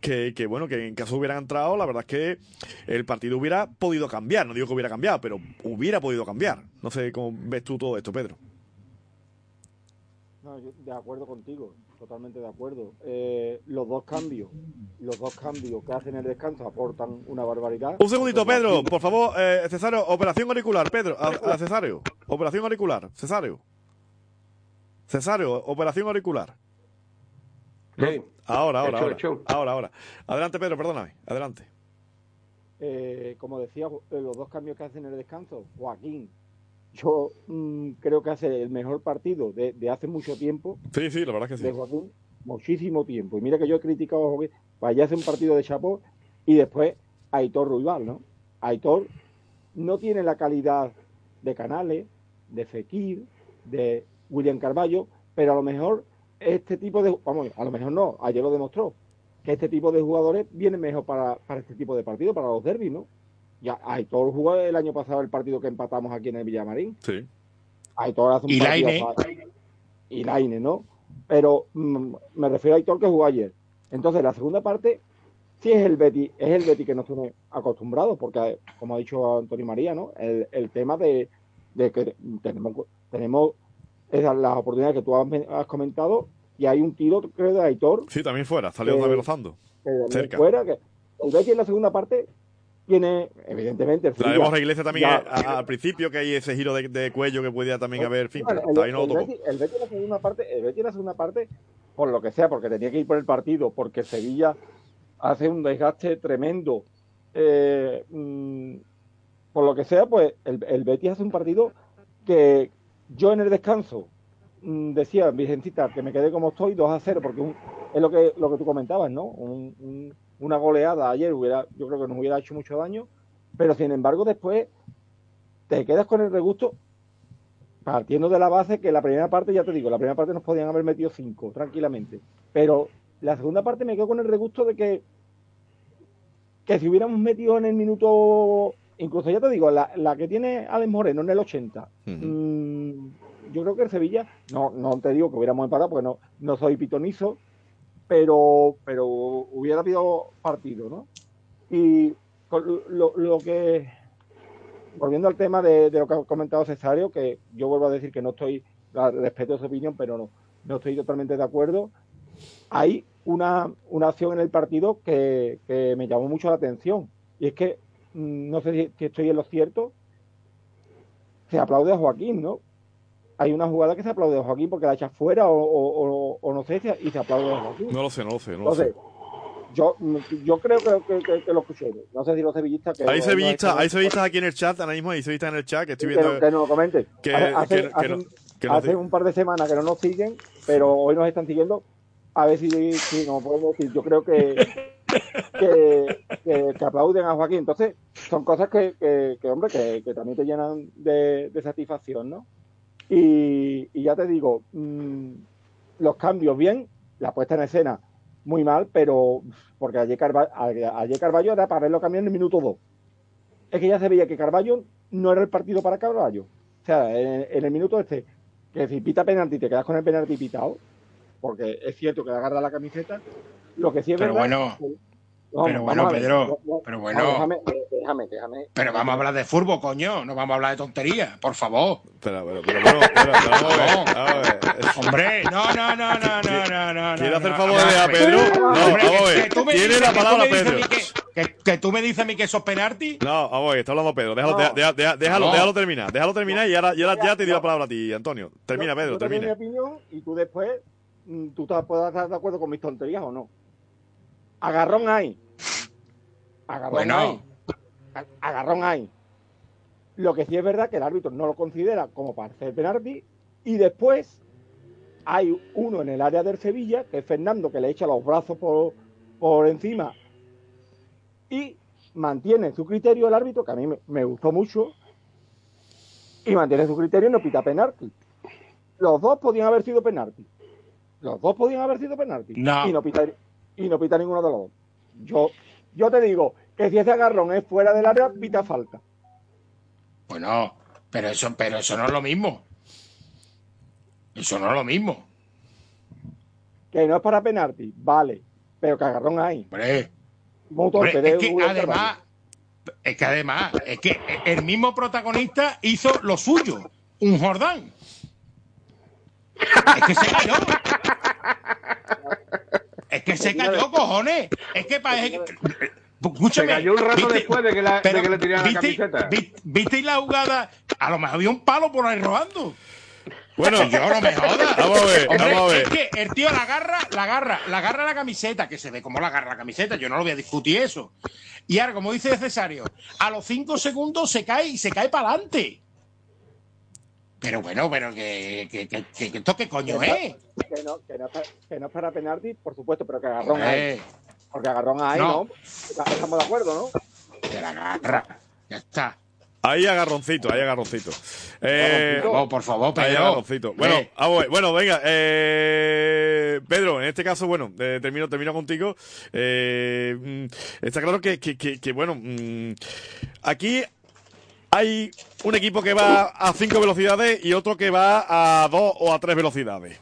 Que, que bueno, que en caso hubieran entrado, la verdad es que el partido hubiera podido cambiar. No digo que hubiera cambiado, pero hubiera podido cambiar. No sé cómo ves tú todo esto, Pedro.
No, yo de acuerdo contigo, totalmente de acuerdo. Eh, los dos cambios, los dos cambios que hacen el descanso aportan una barbaridad.
Un segundito, Pedro, por favor, eh, Cesario, operación auricular, Pedro, a, a Cesario, operación auricular, Cesario. Cesario, operación auricular.
Sí.
Ahora, ahora,
Hecho,
ahora,
hecho.
ahora, ahora. Adelante, Pedro, perdóname, adelante.
Eh, como decía, eh, los dos cambios que hacen en el descanso, Joaquín, yo mm, creo que hace el mejor partido de, de hace mucho tiempo,
Sí, sí, la verdad es que
de
sí.
Joaquín, muchísimo tiempo. Y mira que yo he criticado a Joaquín, vaya a hacer un partido de chapó y después Aitor Ruibal, ¿no? Aitor no tiene la calidad de Canales, de Fekir, de William Carballo, pero a lo mejor este tipo de, vamos, a lo mejor no, ayer lo demostró, que este tipo de jugadores vienen mejor para, para este tipo de partidos, para los derbis, ¿no? Ya Aitor jugó el año pasado el partido que empatamos aquí en el Villamarín.
Sí.
Aitor hace un
Y
partido
Laine.
para- y Laine, ¿no? Pero mm, me refiero a Aitor que jugó ayer. Entonces, la segunda parte sí es el Betty, es el Betty que nos tiene acostumbrados, porque como ha dicho Antonio María, ¿no? El, el tema de, de que tenemos, tenemos esas las oportunidades que tú has, has comentado y hay un tiro, creo, de Aitor
Sí, también fuera, salió
Eh, que de
Cerca.
fuera, que el Betty en la segunda parte tiene, evidentemente, el
La
Sevilla-
vemos a Iglesia también
ya-
eh, a- al principio, que hay ese giro de, de cuello que podía también haber, en fin,
Bueno,
pero ahí no lo
el,
tocó.
Betis, el Betis en la segunda parte, el Betis la segunda parte, por lo que sea, porque tenía que ir por el partido, porque Sevilla hace un desgaste tremendo, eh, mm, por lo que sea, pues el, el Betis hace un partido que yo en el descanso mm, decía, Virgencita, que me quedé como estoy, 2 a 0, porque un- es lo que, lo que tú comentabas, ¿no? Un- un- una goleada ayer hubiera, yo creo que nos hubiera hecho mucho daño, pero sin embargo después te quedas con el regusto partiendo de la base que la primera parte, ya te digo, la primera parte nos podían haber metido cinco tranquilamente, pero la segunda parte me quedo con el regusto de que que si hubiéramos metido en el minuto, incluso ya te digo, la, la que tiene Alex Moreno en el 80,
Ujú.
mm, yo creo que el Sevilla, no, no te digo que hubiéramos empatado porque no, no soy pitonizo, pero, pero hubiera habido partido, ¿no? Y lo, lo que volviendo al tema de, de lo que ha comentado Cesario, que yo vuelvo a decir que no estoy, respeto su opinión, pero no, no estoy totalmente de acuerdo. Hay una, una acción en el partido que, que me llamó mucho la atención. Y es que, mm, no sé si, si estoy en lo cierto, se aplaude a Joaquín, ¿no? Hay una jugada que se aplaude a Joaquín porque la echa fuera o, o- o- o no sé, y se aplaude a Joaquín.
No lo sé, no lo sé, no lo sé.
yo, yo creo que, que- que- que lo escuché. No sé si los sevillistas... Que
Hay sevillistas,
no-
hay sevillistas aquí en el chat, ahora mismo hay sevillistas en el chat que estoy
que,
viendo
no- que nos lo comenten.
que,
hace,
que- que
hace
no-
un-
que
hace par de semanas que no nos siguen, pero hoy nos están siguiendo. A ver si, si nos podemos decir. Yo creo que, que, que- que aplauden a Joaquín. Entonces, son cosas que, que, que, hombre, que, que también te llenan de, de satisfacción, ¿no? Y, y ya te digo, mm, los cambios bien, la puesta en escena muy mal, pero porque ayer, Carva- ayer Carballo era para verlo cambiar en el minuto 2. Es que ya se veía que Carballo no era el partido para Carballo. O sea, en, en el minuto este, que si pita penalti te quedas con el penalti pitado, porque es cierto que le agarra la camiseta, lo que sí es
Pero
verdad...
bueno,
No,
pero bueno, Pedro,
no, no,
pero
no,
bueno.
déjame, déjame, déjame.
Pero vamos a hablar de fútbol, coño. No vamos a hablar de tonterías, por favor.
Espera, pero, pero, ver, vamos a ver.
Hombre, no, no, no, no, no, no, no.
¿Quiere
no,
hacer
no,
favor
no,
de a
no,
Pedro?
hombre,
No,
que-
a
que
Tiene la palabra Pedro.
que- que- Que tú me dices a mí que eso es penalti.
No, vamos a ver, está hablando Pedro. Déjalo,
No.
déjalo,
No.
déjalo terminar. Déjalo terminar y ahora, y ahora ya te di la
No.
palabra a ti, Antonio. Termina, Pedro,
yo
termina.
mi opinión y tú después, mm, tú te puedas estar de acuerdo con mis tonterías o no. Agarrón hay. Agarrón
Bueno.
hay. Agarrón hay. Lo que sí es verdad que el árbitro no lo considera como para hacer penalti y después hay uno en el área del Sevilla, que es Fernando, que le echa los brazos por, por encima y mantiene su criterio el árbitro, que a mí me, me gustó mucho, y mantiene su criterio y no pita penalti. Los dos podían haber sido penalti. Los dos podían haber sido penalti.
No.
Y no pita, y no pita ninguno de los dos. Yo, yo te digo que si ese agarrón es fuera del área, pita falta.
Bueno, pero eso, pero eso no es lo mismo. Eso no es lo mismo.
Que no es para penalti, vale. Pero que agarrón hay.
Hombre, hombre, es que además, es que además, es que el mismo protagonista hizo lo suyo, un Jordán. Es que se cayó. Es que se cayó, cojones. Es que parece que. Escúchame.
Se cayó un rato
¿viste?
después de que, la- de
Pero,
que le tiraran la
¿viste-
camiseta.
vi- ¿Visteis la jugada? A lo mejor había un palo por ahí robando.
Bueno,
Yo no me jodas.
Vamos a ver,
Hombre,
vamos a ver.
Es que el tío la agarra, la agarra, la agarra la camiseta, que se ve como la agarra la camiseta, yo no lo voy a discutir eso. Y ahora, como dice Cesario, a los cinco segundos se cae y se cae para adelante. Pero bueno, pero que, que, que, que- que esto qué coño es.
Que no, que, no, es para- que no es para penalti, por supuesto, pero que agarrón hay.
Hombre,
Porque agarrón hay,
No.
¿no? Estamos de acuerdo, ¿no?
que la agarra. Ya está.
ahí agarroncito, ahí agarroncito. Eh,
Vamos, por favor,
Ahí
Pedro.
agarroncito. Bueno,
Eh,
vamos a ver. bueno, venga, eh, Pedro, en este caso, bueno, eh, termino, termino contigo. Eh, mm, está claro que, que, que, que, bueno, mm, aquí hay un equipo que va a cinco velocidades y otro que va a dos o a tres velocidades.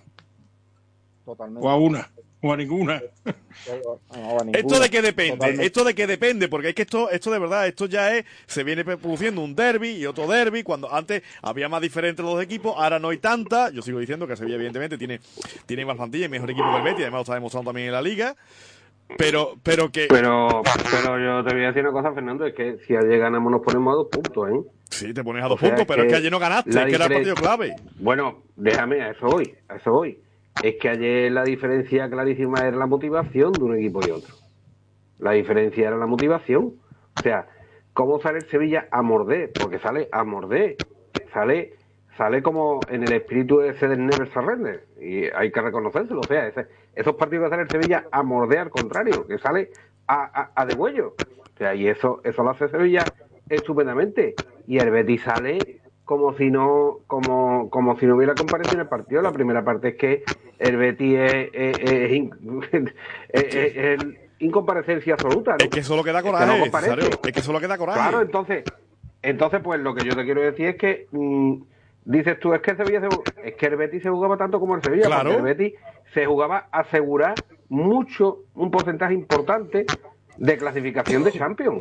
Totalmente.
o a una, o a ninguna.
No, a ninguna.
¿Esto de qué depende?
Totalmente.
¿Esto de qué depende? Porque es que esto, esto de verdad, esto ya es, se viene produciendo un derby y otro derby, cuando antes había más diferentes los equipos, ahora no hay tanta. Yo sigo diciendo que Sevilla, evidentemente, tiene, tiene más plantilla y mejor equipo que el Betis, además lo está demostrando también en la liga. Pero, pero que.
Pero, pero yo te voy a decir una cosa, Fernando, es que si ayer ganamos nos ponemos a dos puntos, ¿eh?
Sí, te pones a dos
O sea,
puntos, pero es
que
ayer no ganaste, es que era el partido clave.
Bueno, déjame, a eso voy, a eso voy. Es que ayer la diferencia clarísima era la motivación de un equipo y otro. La diferencia era la motivación. O sea, ¿cómo sale el Sevilla a morder? Porque sale a morder. Sale, sale como en el espíritu ese del Never Surrender. Y hay que reconocérselo. O sea, ese- esos partidos que sale el Sevilla a morder al contrario, que sale a, a, a degüello. O sea, y eso, eso lo hace Sevilla estupendamente. Y el Betis sale como si no como como si no hubiera comparecido en el partido la primera parte es que el Betis es, es- es in- es- es- es incomparecencia absoluta ¿no?
Es que eso lo que da
Es que
coraje,
no
es que eso lo que da coraje.
Claro, entonces, entonces pues lo que yo te quiero decir es que mm, dices tú es que el Sevilla se, es que el Betis se jugaba tanto como el Sevilla,
Claro.
el Betis se jugaba a asegurar mucho, un porcentaje importante de clasificación de Champions.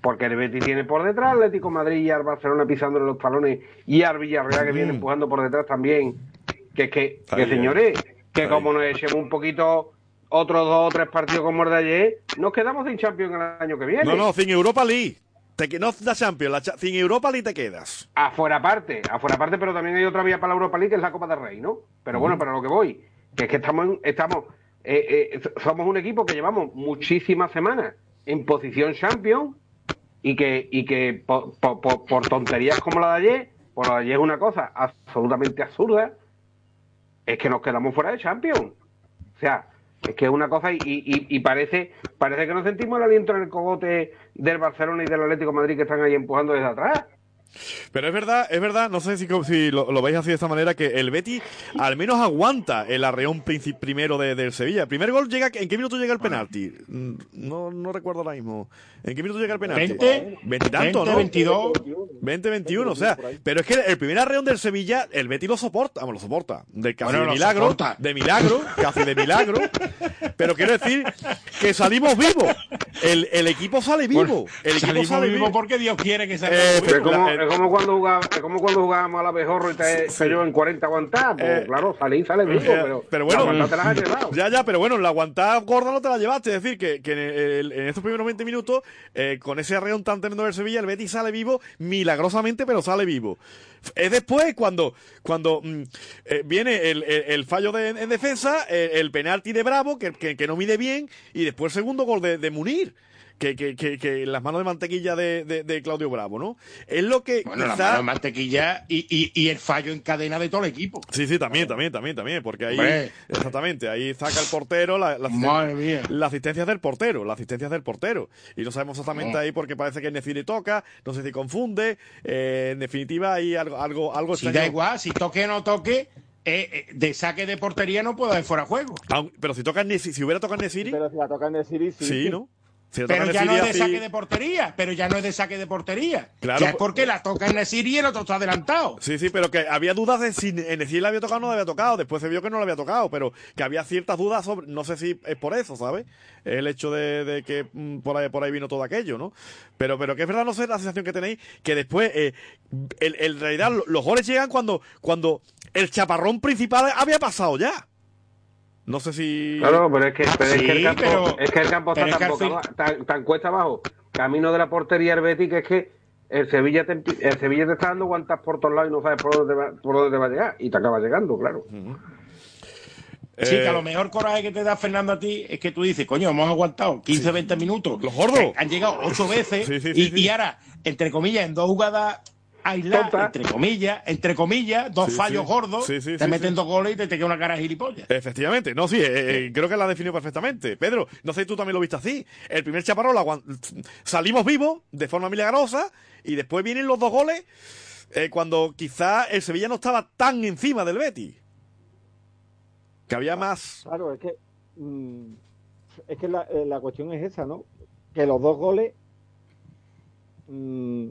Porque el Betis tiene por detrás Atlético Madrid y al Barcelona pisándole los talones y al Villarreal que viene empujando por detrás también. Que, que,
Está
que
bien.
señores, que como nos echemos un poquito otros dos o tres partidos como el de ayer, nos quedamos sin Champions el año que viene.
No, no, sin Europa League. Te, que- no la Champions, la sin Europa League te quedas.
Afuera parte, afuera parte, pero también hay otra vía para la Europa League que es la Copa del Rey, ¿no? Pero bueno, para lo que voy, que es que estamos, estamos, eh, eh, somos un equipo que llevamos muchísimas semanas en posición champion y que, y que por, por- tonterías como la de ayer, por la de ayer es una cosa absolutamente absurda, es que nos quedamos fuera de champion. O sea, es que es una cosa y, y- y parece parece que nos sentimos el aliento en el cogote del Barcelona y del Atlético Madrid que están ahí empujando desde atrás.
Pero es verdad, es verdad, no sé si, si lo, lo veis así de esta manera, que el Betty al menos aguanta el arreón primero de- del Sevilla. El primer gol llega, ¿en qué minuto llega el penalti? Mm, No, no recuerdo ahora mismo. ¿En qué minuto llega el penalti?
20,
Veintitanto,
20,
¿no?
22.
20, 21, o sea, pero es que el primer arreón del Sevilla, el Betty lo soporta, vamos, lo soporta, de casi
Bueno,
de milagro,
soporta.
de milagro, casi de milagro, pero quiero decir que salimos vivos, el, el equipo sale vivo, el equipo
salimos
sale vivo.
porque Dios quiere que salga
Eh,
vivo.
Pero es como,
La-
es como cuando jugaba, es como cuando jugábamos a la Bejorro y te, te llevan 40 aguantadas. Pues,
Eh,
claro, salí, sale vivo,
eh,
pero,
pero bueno,
la te las has llevado.
Ya, ya, pero bueno, la aguantada gorda no te la llevaste. Es decir, que, que en, el- en estos primeros 20 minutos, eh, con ese arreón tan tremendo del Sevilla, el Betis sale vivo milagrosamente, pero sale vivo. Es después cuando, cuando mm, eh, viene el, el- el fallo de- en defensa, el penalti de Bravo, que, que- que no mide bien, y después el segundo gol de, de Munir. Que, que, que, que las manos de mantequilla de, de- de Claudio Bravo, ¿no? Es lo que
Bueno, la
quizá-
de mantequilla y, y, y el fallo en cadena de todo el equipo.
Sí, sí, también, también, también, también, porque ahí,
Hombre.
exactamente, ahí saca el portero, la, la,
Madre mía.
la asistencia es del portero, la asistencia del portero. Y no sabemos exactamente ahí porque parece que Neciri toca, no sé si confunde, eh, en definitiva hay algo, algo, algo
Si
extraño.
da igual, si toque o no toque, eh, eh, de saque de portería no puede haber fuera de juego.
Pero si toca Nesi- si hubiera tocado Neciri,
Pero si la tocan de Siri, sí.
sí, ¿no?
Pero ya no es
Nesiri
de
así-
saque de portería, pero ya no es de saque de portería.
Claro,
ya es porque la toca en Nesiri y el otro está adelantado.
Sí, sí, pero que había dudas de si en Neciri le había tocado o no le había tocado. Después se vio que no le había tocado, pero que había ciertas dudas sobre. No sé si es por eso, ¿sabes? El hecho de, de que mm, por ahí, por ahí vino todo aquello, ¿no? Pero, pero que es verdad, no sé la sensación que tenéis, que después, eh, el, el- en realidad, lo- los goles llegan cuando, cuando el chaparrón principal había pasado ya. No sé si.
Claro, pero es que, pero es que el campo,
pero-
es que el campo está
es
tan,
fin-
boca aba- tan, tan cuesta abajo, camino de la portería del Betis, que es que el Sevilla te, el Sevilla te está dando guantas por todos lados y no sabes por dónde, va, por dónde te va a llegar. Y te acaba llegando, claro.
Eh,
Sí, que a lo mejor coraje que te da Fernando a ti es que tú dices, coño, hemos aguantado 15, 20 minutos.
Los gordos.
Han llegado ocho veces
Sí, sí,
y,
sí, sí.
y ahora, entre comillas, en dos jugadas
Tonta.
entre comillas, entre comillas, dos
Sí,
fallos
sí.
gordos,
Sí, sí,
te
sí,
meten
sí.
dos goles y te, te queda una cara de gilipollas.
Efectivamente, no, sí, eh, eh, creo que la definió perfectamente. Pedro, no sé si tú también lo viste así. El primer la aguan- salimos vivos de forma milagrosa y después vienen los dos goles eh, cuando quizá el Sevilla no estaba tan encima del Betis. Que había más.
Claro, es que mm, es que la, la cuestión es esa, ¿no? Que los dos goles mm,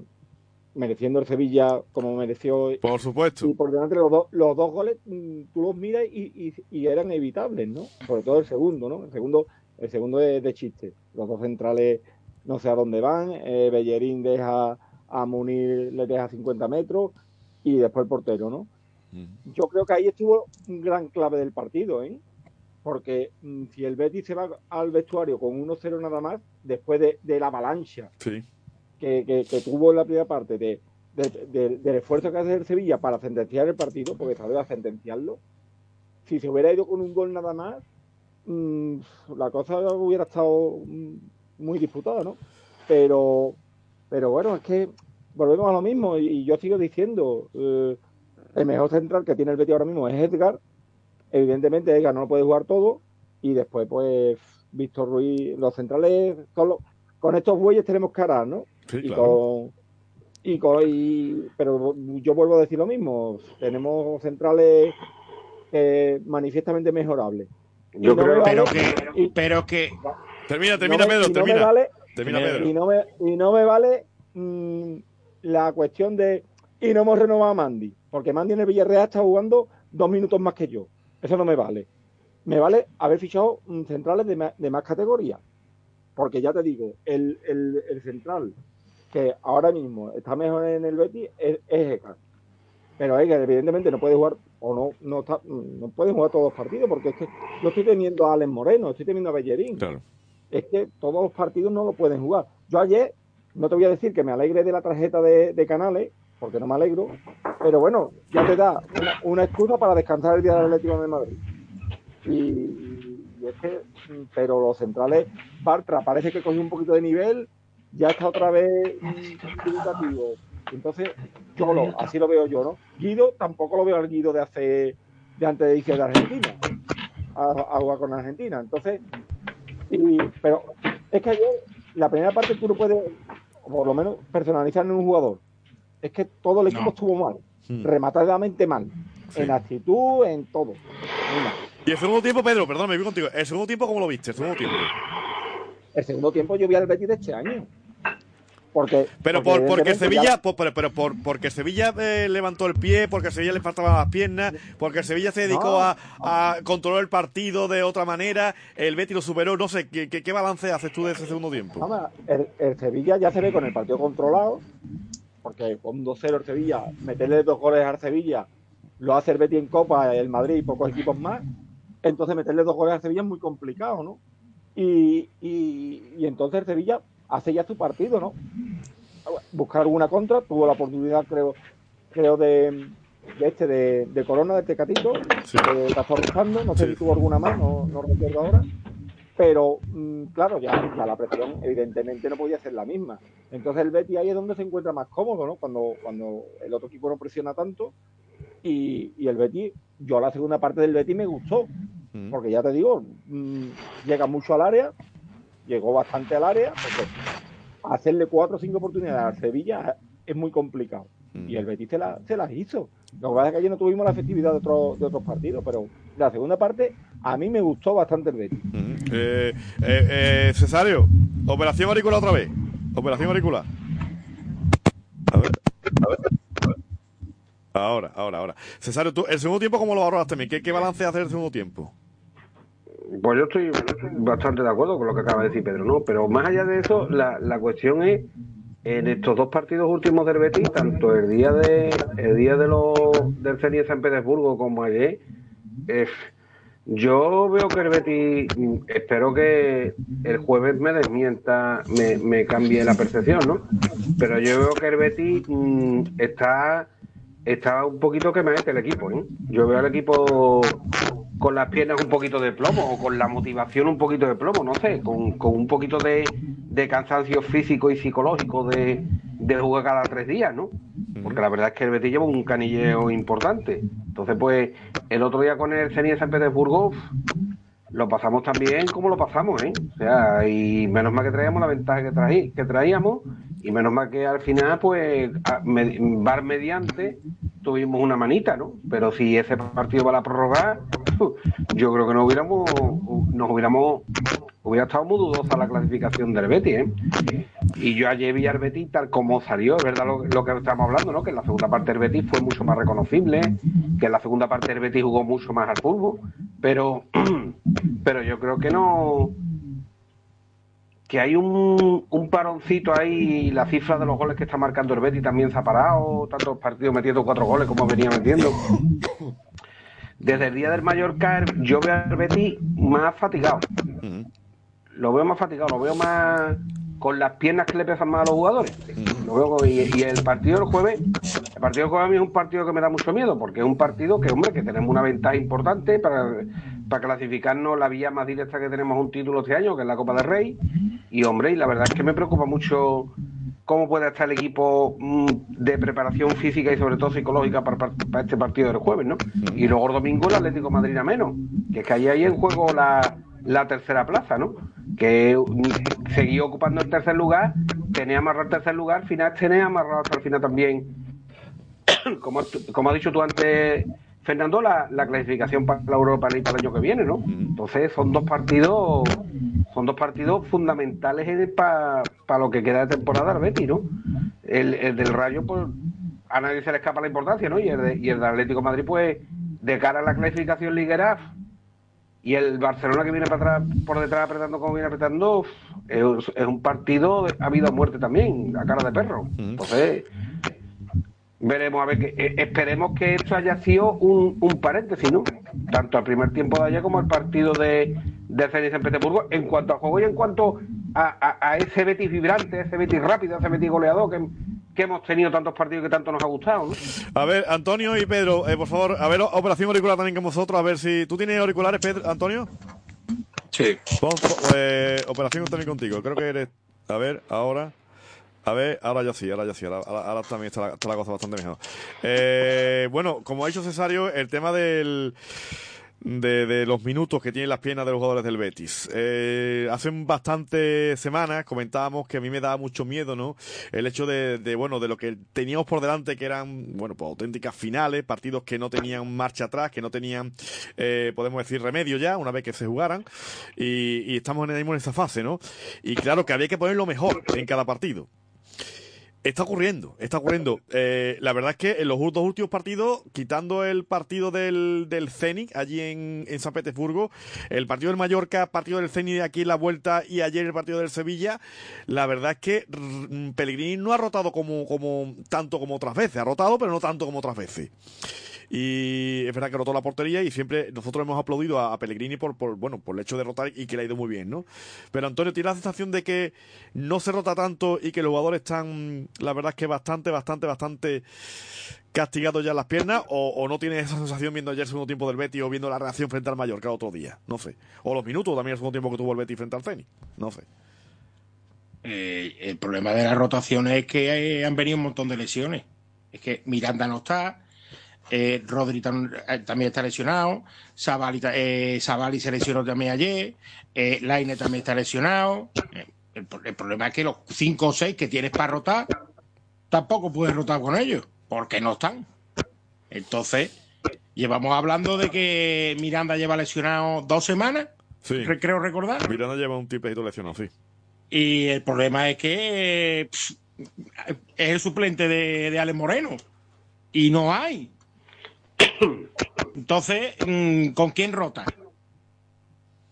mereciendo el Sevilla como mereció
Por supuesto.
y por delante los dos los dos goles mm, tú los miras y, y- y eran evitables, ¿no? Sobre todo el segundo, ¿no? El segundo el segundo es de chiste. Los dos centrales no sé a dónde van. eh, Bellerín deja a Munir le deja 50 metros y después el portero, ¿no? yo creo que ahí estuvo un gran clave del partido, ¿eh? Porque mm, si el Betis se va al vestuario con 1-0 nada más, después de, de la avalancha
Sí.
Que, tuvo en la primera parte, de, de- de- del esfuerzo que hace el Sevilla para sentenciar el partido, porque salió a sentenciarlo, si se hubiera ido con un gol nada más, mm, la cosa hubiera estado mm, muy disputada, ¿no? Pero, pero bueno, es que volvemos a lo mismo y, yo sigo diciendo, eh, el mejor central que tiene el Betis ahora mismo es Edgar. Evidentemente Edgar no lo puede jugar todo y después pues Víctor Ruiz, los centrales con, estos bueyes tenemos arar, ¿no?
Sí,
y
claro.
con y con y- pero yo vuelvo a decir lo mismo, tenemos centrales eh, manifiestamente mejorables.
Yo
no
creo
Pero que,
y-
pero que
Termina,
no
termina,
me-
Pedro,
y no me
termina.
vale-
Termina, Pedro.
y no me, y no me vale mm, la cuestión de y no hemos renovado a Mandy, porque Mandy en el Villarreal está jugando dos minutos más que yo. Eso no me vale. Me vale haber fichado mm, centrales de, de más categoría. Porque ya te digo, el, el- el central que ahora mismo está mejor en el Betis es, es Eka. Pero Eka evidentemente no puede jugar o no no está, no puede jugar todos los partidos porque es que yo estoy teniendo a Alex Moreno, estoy teniendo a Bellerín
Claro.
es que todos los partidos no lo pueden jugar. Yo ayer, no te voy a decir que me alegre de la tarjeta de, de Canales, porque no me alegro, pero bueno, ya te da una, una excusa para descansar el día del Atlético de Madrid. Y, y es que, pero los centrales, Bartra parece que cogió un poquito de nivel, ya está otra vez dubitativo. Entonces, yo lo, así lo veo yo, ¿no? Guido, tampoco lo veo al Guido de hace, de antes de irse de Argentina, a, a jugar con Argentina. Entonces, y, pero es que ayer, la primera parte tú no puedes, por lo menos, personalizar en un jugador. es que todo el equipo
No.
estuvo mal,
Mm.
rematadamente mal,
Sí.
en actitud, en todo.
Y el segundo tiempo, Pedro, perdón, me voy contigo. El segundo tiempo, ¿cómo lo viste? El segundo tiempo.
El segundo tiempo yo vi al Betis de este año. Porque,
Pero
porque
por, porque Sevilla,
ya-
por- pero, por, porque Sevilla eh, levantó el pie, porque Sevilla le faltaban las piernas, porque Sevilla se dedicó
No.
a, a controlar el partido de otra manera, el Betis lo superó, no sé, ¿qué, qué, qué balance haces tú de ese segundo tiempo?
Vamos, el, el Sevilla ya se ve con el partido controlado, porque con 2-0 el Sevilla, meterle dos goles al Sevilla, lo hace el Betis en Copa, el Madrid y pocos equipos más. Entonces meterle dos goles al Sevilla es muy complicado, ¿no? Y, y, y entonces el Sevilla hace ya su partido, ¿no? Buscar alguna contra, tuvo la oportunidad, creo, creo de, de este, de, de Corona, de Tecatito,
Sí.
rozando, no sé
Sí.
si tuvo alguna más, no, no recuerdo ahora pero mm, claro, ya, ya la presión evidentemente no podía ser la misma. Entonces el Betis ahí es donde se encuentra más cómodo, ¿no? Cuando, cuando el otro equipo no presiona tanto y, y el Betis, yo la segunda parte del Betis me gustó,
Mm.
porque ya te digo, mm, llega mucho al área, llegó bastante al área, porque hacerle cuatro o cinco oportunidades al Sevilla es muy complicado.
Mm.
Y el Betis se, la- se las hizo. Lo que pasa es que ayer no tuvimos la efectividad de, otro- de otros partidos, pero la segunda parte a mí me gustó bastante el Betis.
Mm. Eh, eh, eh, Cesario, operación auricular otra vez. Operación auricular. A ver. A ver. Ahora, ahora, ahora. Cesario, tú, el segundo tiempo, ¿cómo lo valoraste? ¿Qué, ¿Qué balance hace el segundo tiempo?
Pues yo estoy bastante de acuerdo con lo que acaba de decir Pedro, ¿no? Pero más allá de eso, la, la cuestión es en estos dos partidos últimos del Betis, tanto el día de el día de los del de San Petersburgo como ayer, eh, yo veo que el espero que el jueves me desmienta, me, me cambie la percepción, ¿no? Pero yo veo que el mm, está está un poquito quemadete el equipo, ¿eh? Yo veo al equipo con las piernas un poquito de plomo o con la motivación un poquito de plomo, no sé, con, con un poquito de, de cansancio físico y psicológico de, de jugar cada tres días, ¿no? Porque la verdad es que el Betis lleva un canilleo importante. Entonces, pues, el otro día con el Zenit de San Petersburgo lo pasamos también como lo pasamos, ¿eh? O sea, y menos mal que traíamos la ventaja que, traí, que traíamos y menos mal que al final, pues, bar mediante, tuvimos una manita, ¿no? Pero si ese partido va a la prórroga, yo creo que no hubiéramos, nos hubiéramos, hubiera estado muy dudosa la clasificación del Betis, ¿eh? Y yo ayer vi al Betis tal como salió, es verdad lo, lo que estamos hablando, ¿no? Que en la segunda parte del Betis fue mucho más reconocible, que en la segunda parte del Betis jugó mucho más al fútbol, pero, pero yo creo que no, que hay un, un paroncito ahí, la cifra de los goles que está marcando el Betis también se ha parado, tantos partidos metiendo cuatro goles como venía metiendo. Desde el día del Mallorca yo veo al Betis más fatigado lo veo más fatigado, lo veo más con las piernas que le pesan más a los jugadores. Lo veo con- y, y el partido del jueves, el partido del jueves a mí es un partido que me da mucho miedo, porque es un partido que, hombre, que tenemos una ventaja importante para, para clasificarnos la vía más directa que tenemos un título este año, que es la Copa del Rey. Y, hombre, y la verdad es que me preocupa mucho cómo puede estar el equipo mm, de preparación física y sobre todo psicológica para, este partido del jueves, ¿no? Y luego el domingo el Atlético de Madrid a menos, que es que ahí hay en juego la, la tercera plaza, ¿no? Que mm, seguía ocupando el tercer lugar, tenía amarrado el tercer lugar, al final tenía amarrado hasta el final también, como, como has dicho tú antes, Fernando, la, la clasificación para la Europa League para el año que viene, ¿no? Entonces son dos partidos son dos partidos fundamentales para lo que queda de temporada Betis, ¿no? El, el del Rayo, pues a nadie se le escapa la importancia, ¿no? Y el, de, y el del Atlético de Madrid, pues de cara a la clasificación liguera y el Barcelona que viene para atrás, por detrás apretando como viene apretando, es, es un partido de, ha habido muerte también, a cara de perro. Entonces, veremos a ver que eh, esperemos que esto haya sido un, un paréntesis, ¿no? Tanto al primer tiempo de ayer como al partido de, de Zenit San Petersburgo, en cuanto a juego y en cuanto a, a- a ese Betis vibrante, ese Betis rápido, ese Betis goleador que, que hemos tenido tantos partidos que tanto nos ha gustado, ¿no?
A ver, Antonio y Pedro, eh, por favor, a ver, operación auricular también con vosotros, a ver si. ¿Tú tienes auriculares, Pedro, Antonio?
Sí.
Pon, pon- eh, operación también contigo, creo que eres. A ver, ahora. A ver, ahora ya sí, ahora ya sí, ahora, ahora- también está la, está la cosa bastante mejor. Eh, bueno, como ha dicho Cesario, el tema del de, de, los minutos que tienen las piernas de los jugadores del Betis. Eh, hace bastantes semanas comentábamos que a mí me daba mucho miedo, ¿no? El hecho de, de, bueno, de lo que teníamos por delante, que eran, bueno, pues auténticas finales, partidos que no tenían marcha atrás, que no tenían, eh, podemos decir, remedio ya, una vez que se jugaran, y, y estamos en, en esa fase, ¿no? Y claro que había que poner lo mejor en cada partido. Está ocurriendo, está ocurriendo. Eh, la verdad es que en los dos últimos partidos, quitando el partido del, del Zenit allí en, en, San Petersburgo, el partido del Mallorca, partido del Zenit aquí en la vuelta y ayer el partido del Sevilla, la verdad es que Pellegrini no ha rotado como, como tanto como otras veces, ha rotado pero no tanto como otras veces. Y es verdad que rotó la portería y siempre nosotros hemos aplaudido a, Pellegrini por, por, bueno, por el hecho de rotar y que le ha ido muy bien, ¿no? Pero Antonio, tiene la sensación de que no se rota tanto y que los jugadores están, la verdad es que bastante, bastante, bastante castigados ya las piernas o, o no tiene esa sensación viendo ayer el segundo tiempo del Betis o viendo la reacción frente al Mallorca otro día, no sé. O los minutos también el segundo tiempo que tuvo el Betis frente al Zenit, no sé.
Eh, el problema de la rotación es que eh, han venido un montón de lesiones. Es que Miranda no está, eh, Rodri tam, eh, también está lesionado, Savali, eh, se lesionó también ayer, eh, Laine también está lesionado. Eh, el, el, problema es que los 5 o 6 que tienes para rotar, tampoco puedes rotar con ellos, porque no están. Entonces, llevamos hablando de que Miranda lleva lesionado dos semanas,
sí.
creo recordar.
Miranda lleva un tipecito lesionado, sí.
Y el problema es que pff, es el suplente de, de Alex Moreno. Y no hay. Entonces, mm, ¿con quién rota?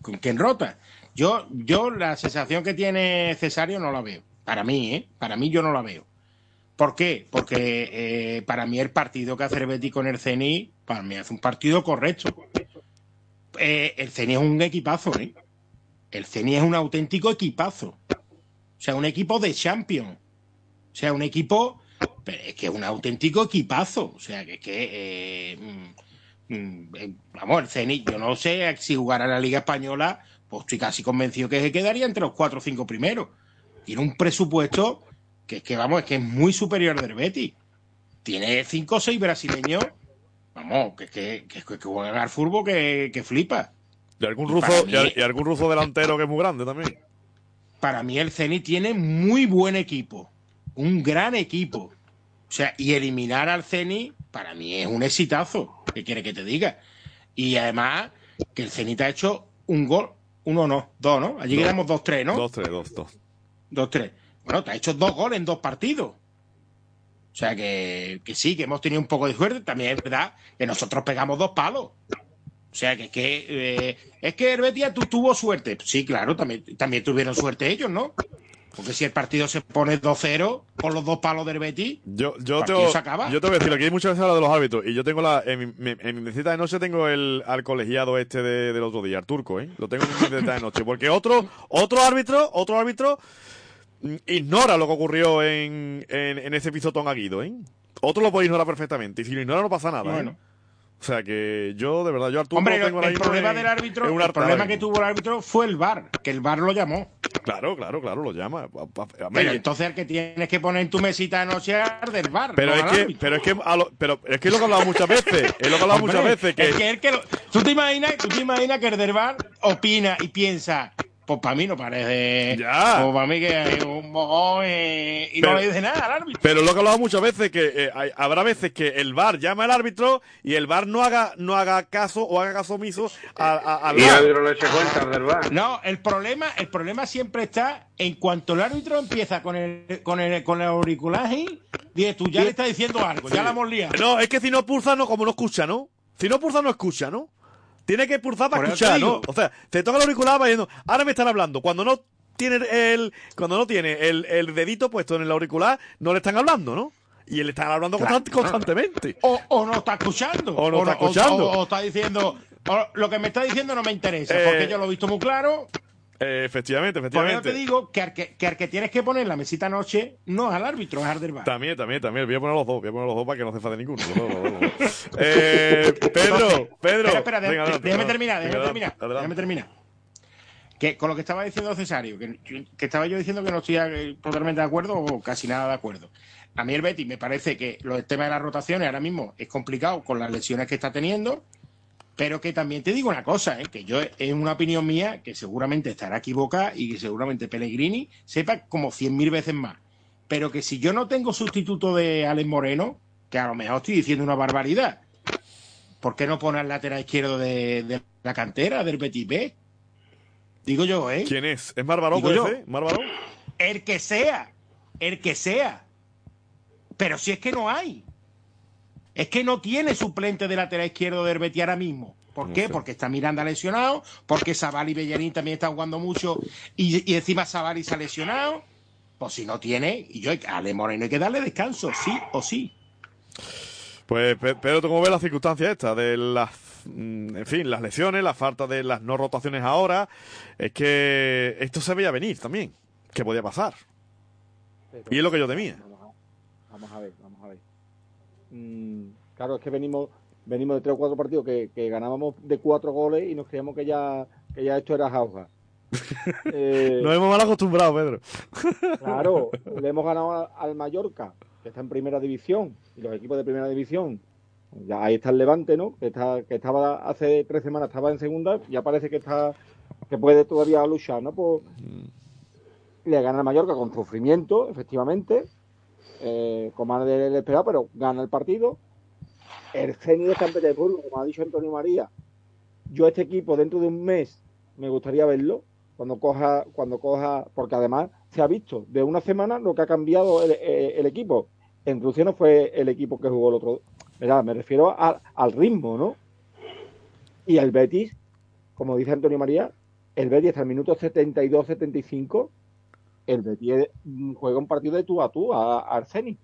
¿Con quién rota? Yo, yo la sensación que tiene Cesario no la veo. Para mí, ¿eh? Para mí yo no la veo. ¿Por qué? Porque eh, para mí el partido que hace el con el CENI, para mí hace un partido correcto. Eh, el CENI es un equipazo, ¿eh? El CENI es un auténtico equipazo. O sea, un equipo de champion. O sea, un equipo pero es que es un auténtico equipazo. O sea, que es que. Eh, mm, eh, vamos, el Zenit, yo no sé si jugara la Liga Española, pues estoy casi convencido que se quedaría entre los cuatro o cinco primeros. Tiene un presupuesto que es que, vamos, es que es muy superior del Betis. Tiene cinco o seis brasileños, vamos, que, que, que, que juegan al fútbol que, que flipa.
Y algún ruso, mí, y, y algún ruso delantero que es muy grande también.
Para mí el Zenit tiene muy buen equipo, un gran equipo. O sea, y eliminar al Ceni para mí es un exitazo. ¿Qué quiere que te diga? Y además, que el Zenit ha hecho un gol, uno no, dos, ¿no? Allí
dos.
quedamos dos, tres, ¿no?
Dos, tres, dos, dos.
Dos, tres. Bueno, te ha hecho dos goles en dos partidos. O sea que, que sí, que hemos tenido un poco de suerte. También es verdad que nosotros pegamos dos palos. O sea que, que eh, es que Herbetia tú tuvo suerte. Sí, claro, también, también tuvieron suerte ellos, ¿no? Porque si el partido se pone 2-0 con los dos palos del Betis,
yo, yo,
te,
se acaba. yo te voy a decir, aquí hay muchas veces habla de los árbitros. Y yo tengo la. En mi, en mi mesita de noche tengo el al colegiado este de, del otro día, el turco, ¿eh? Lo tengo en mi mesita de noche. Porque otro, otro árbitro, otro árbitro ignora lo que ocurrió en, en, en ese pisotón a Guido, ¿eh? Otro lo puede ignorar perfectamente. Y si lo ignora no pasa nada,
bueno.
¿eh? O sea que yo, de verdad, yo Arturo
Hombre,
tengo
el problema en, del árbitro, el problema que tuvo el árbitro fue el VAR, que el VAR lo llamó.
Claro, claro, claro, lo llama.
Pero entonces el que tienes que poner en tu mesita de noche es del VAR.
Pero,
no
es, que, pero es que, lo, pero es que es lo que he hablado muchas veces. Es lo que he hablado
Hombre,
muchas veces. Que...
Es que, el que lo, ¿tú, te imaginas, tú te imaginas que el del VAR opina y piensa. Pues para mí no parece.
Ya.
Pues para mí que hay un mojón eh, y
pero,
no le dice nada al árbitro.
Pero lo que he hablado muchas veces que eh, hay, habrá veces que el VAR llama al árbitro y el VAR no haga, no haga caso o haga caso omiso a, a, al
y el árbitro le eche cuenta del VAR.
No, el problema, el problema siempre está en cuanto el árbitro empieza con el, con el, con el auriculaje, dices tú ya le estás diciendo algo, sí. ya la hemos liado.
No, es que si no pulsa, no, como no escucha, ¿no? Si no pulsa, no escucha, ¿no? Tiene que pulsar para
Por
escuchar, ¿no? O sea, te toca el auricular va yendo, ahora me están hablando. Cuando no tiene el, cuando no tiene el, el dedito puesto en el auricular, no le están hablando, ¿no? Y le están hablando
Claro.
constant- constantemente.
O, o no está escuchando.
O no está escuchando.
O, o está diciendo, o lo que me está diciendo no me interesa,
Eh,
porque yo lo he visto muy claro.
Eh, efectivamente,
Por eso
efectivamente.
te digo que al que, que al que tienes que poner la mesita noche no es al árbitro, es al del bar.
También, también, también. Voy a poner los dos, voy a poner los dos para que no se enfade ninguno. Eh, Pedro, Pedro.
Espera, espera, déjame,
Venga,
déjame terminar, déjame terminar, déjame terminar. Que con lo que estaba diciendo Cesario, que, que estaba yo diciendo que no estoy eh, totalmente de acuerdo o casi nada de acuerdo. A mí el Betis me parece que los temas de las rotaciones ahora mismo es complicado con las lesiones que está teniendo. Pero que también te digo una cosa, ¿eh? que yo es una opinión mía que seguramente estará equivocada y que seguramente Pellegrini sepa como cien mil veces más. Pero que si yo no tengo sustituto de Alex Moreno, que a lo mejor estoy diciendo una barbaridad, ¿por qué no pone al lateral izquierdo de, de la cantera, del Betis B? Digo yo, ¿eh?
¿Quién es? ¿Es Marbaró,
Digo
puede
yo.
ser? ¿Marbaró?
El que sea, el que sea. Pero si es que no hay. Es que no tiene suplente de lateral izquierdo del Betis ahora mismo. ¿Por
No
qué?
sé.
Porque está Miranda lesionado, porque Sabali y Bellarín también están jugando mucho y, y encima Sabali se ha lesionado. Pues si no tiene, y yo a Ale Moreno hay que darle descanso, sí o sí.
Pues, Pe- Pedro, ¿tú cómo ves las circunstancias estas? De las, mm, en fin, las lesiones, la falta de las no rotaciones ahora. Es que esto se veía venir también. ¿Qué podía pasar?
Pero-
Y es lo que yo temía.
Vamos a, vamos a ver, Mm, claro, es que venimos venimos de tres o cuatro partidos que, que ganábamos de cuatro goles y nos creíamos que ya, que ya esto era jauja. Eh,
Nos hemos mal acostumbrado, Pedro.
Claro, le hemos ganado a- al Mallorca, que está en primera división, y los equipos de primera división. Ya ahí está el Levante, ¿no? Que, está, que estaba hace tres semanas estaba en segunda, ya parece que está que puede todavía luchar, ¿no? Pues le gana al Mallorca con sufrimiento, efectivamente, eh, con más del esperado, pero gana el partido. El Zenit de San Petersburgo, como ha dicho Antonio María, yo este equipo dentro de un mes me gustaría verlo cuando coja, cuando coja, porque además se ha visto de una semana lo que ha cambiado el, el equipo. En Rusia no fue el equipo que jugó el otro. Me refiero al ritmo, ¿no? Y el Betis, como dice Antonio María, el Betis hasta el minuto 72-75, el Betis mm, juega un partido de tú a tú a, a Arsenio.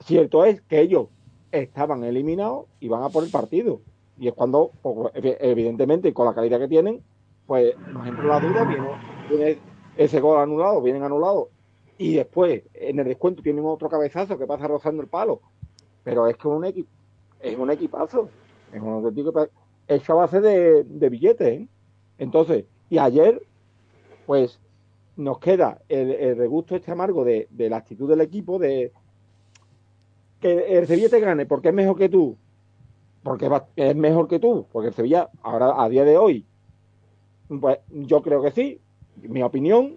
Cierto es que ellos estaban eliminados y van a por el partido. Y es cuando, pues, ev- evidentemente, con la calidad que tienen, pues nos entra la duda, viene, viene ese gol anulado, vienen anulados. Y después, en el descuento, tienen otro cabezazo que pasa rozando el palo. Pero es que un equipo, es un equipazo. Es un auténtico a base de, de billetes. ¿eh? Entonces, y ayer, pues nos queda el, regusto este amargo de, la actitud del equipo, de que el Sevilla te gane porque es mejor que tú, porque es mejor que tú, porque el Sevilla ahora a día de hoy, pues yo creo que sí, mi opinión,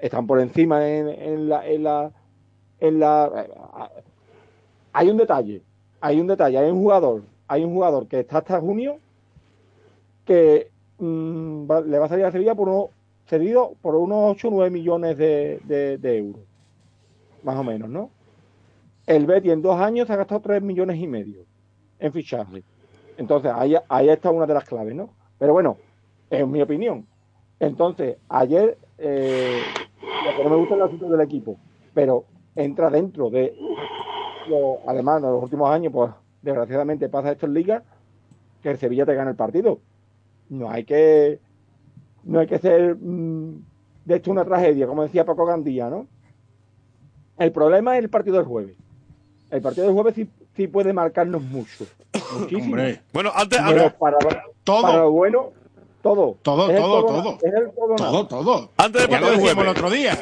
están por encima en, la, hay un detalle, hay un detalle, hay un jugador, hay un jugador que está hasta junio que mm, va- le va a salir a Sevilla por unos, cedido por unos 8 o 9 millones de, de- de euros, más o menos, ¿no? El Betty en dos años se ha gastado 3 millones y medio en fichaje. Entonces, ahí, ahí está una de las claves, ¿no? Pero bueno, es mi opinión. Entonces, ayer, eh, lo que no me gusta es el asunto del equipo, pero entra dentro de, lo- además, en los últimos años, pues desgraciadamente pasa esto en Liga, que el Sevilla te gana el partido. No hay que, no hay que ser mm, de esto una tragedia, como decía Paco Gandía, ¿no? El problema es el partido del jueves. El partido del jueves sí, sí puede marcarnos mucho. Muchísimo.
Hombre,
Bueno, antes,
Pero para,
todo.
para lo bueno, todo.
Todo, todo,
todo,
todo.
Es el todo, nada.
todo, todo.
Antes del
ya lo
partido del
decíamos el
jueves.
otro día.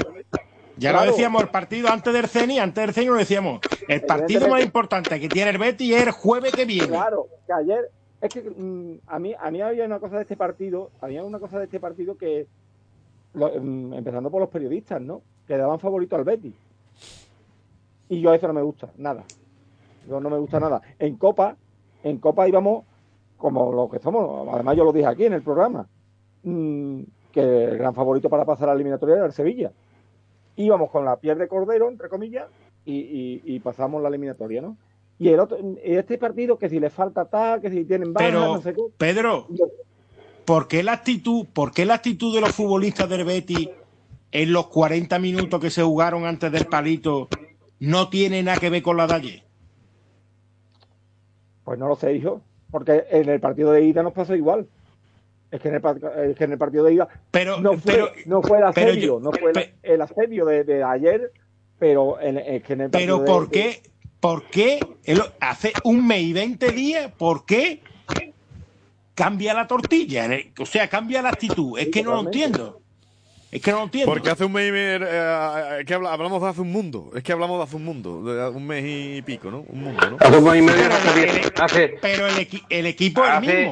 Ya lo decíamos el partido antes del CENI, antes del CENI lo decíamos. El partido más importante que tiene el Betis es el jueves que viene.
Claro, que ayer es que mm, a mí a mí había una cosa de este partido, había una cosa de este partido que mm, empezando por los periodistas, ¿no? Que daban favorito al Betis. Y yo a eso no me gusta, nada. Yo no me gusta nada. En Copa, en Copa íbamos como lo que somos, además yo lo dije aquí en el programa, mm, que el gran favorito para pasar a la eliminatoria era el Sevilla. Íbamos con la piel de cordero, entre comillas, y- y pasamos la eliminatoria, ¿no? Y el otro, este partido, que si le falta tal, que si tienen
Pero,
no sé qué.
Pedro, ¿por qué la actitud, por qué la actitud de los futbolistas del Betis en los 40 minutos que se jugaron antes del palito no tiene nada que ver con la de ayer?
Pues no lo sé, hijo. Porque en el partido de ida nos pasó igual. Es que en el, par- es que en el partido de ida
Pero,
no fue,
pero,
no fue el asedio,
yo-
no fue el, asedio de, de ayer, pero en, es que en el partido
pero
de-
¿por qué? ¿Por qué el- hace un mes y 20 días? ¿Por qué cambia la tortilla? O sea, cambia la actitud. Es que no lo entiendo. Es que no lo entiendo.
Porque hace un mes y medio, eh, que habla- hablamos de hace un mundo. Es que hablamos de hace un mundo, de un mes y pico, ¿no? Un mundo, ¿no?
Hace un mes y medio,
Pero
hace
el-
diez- hace-
Pero el, equi- el equipo es el mismo.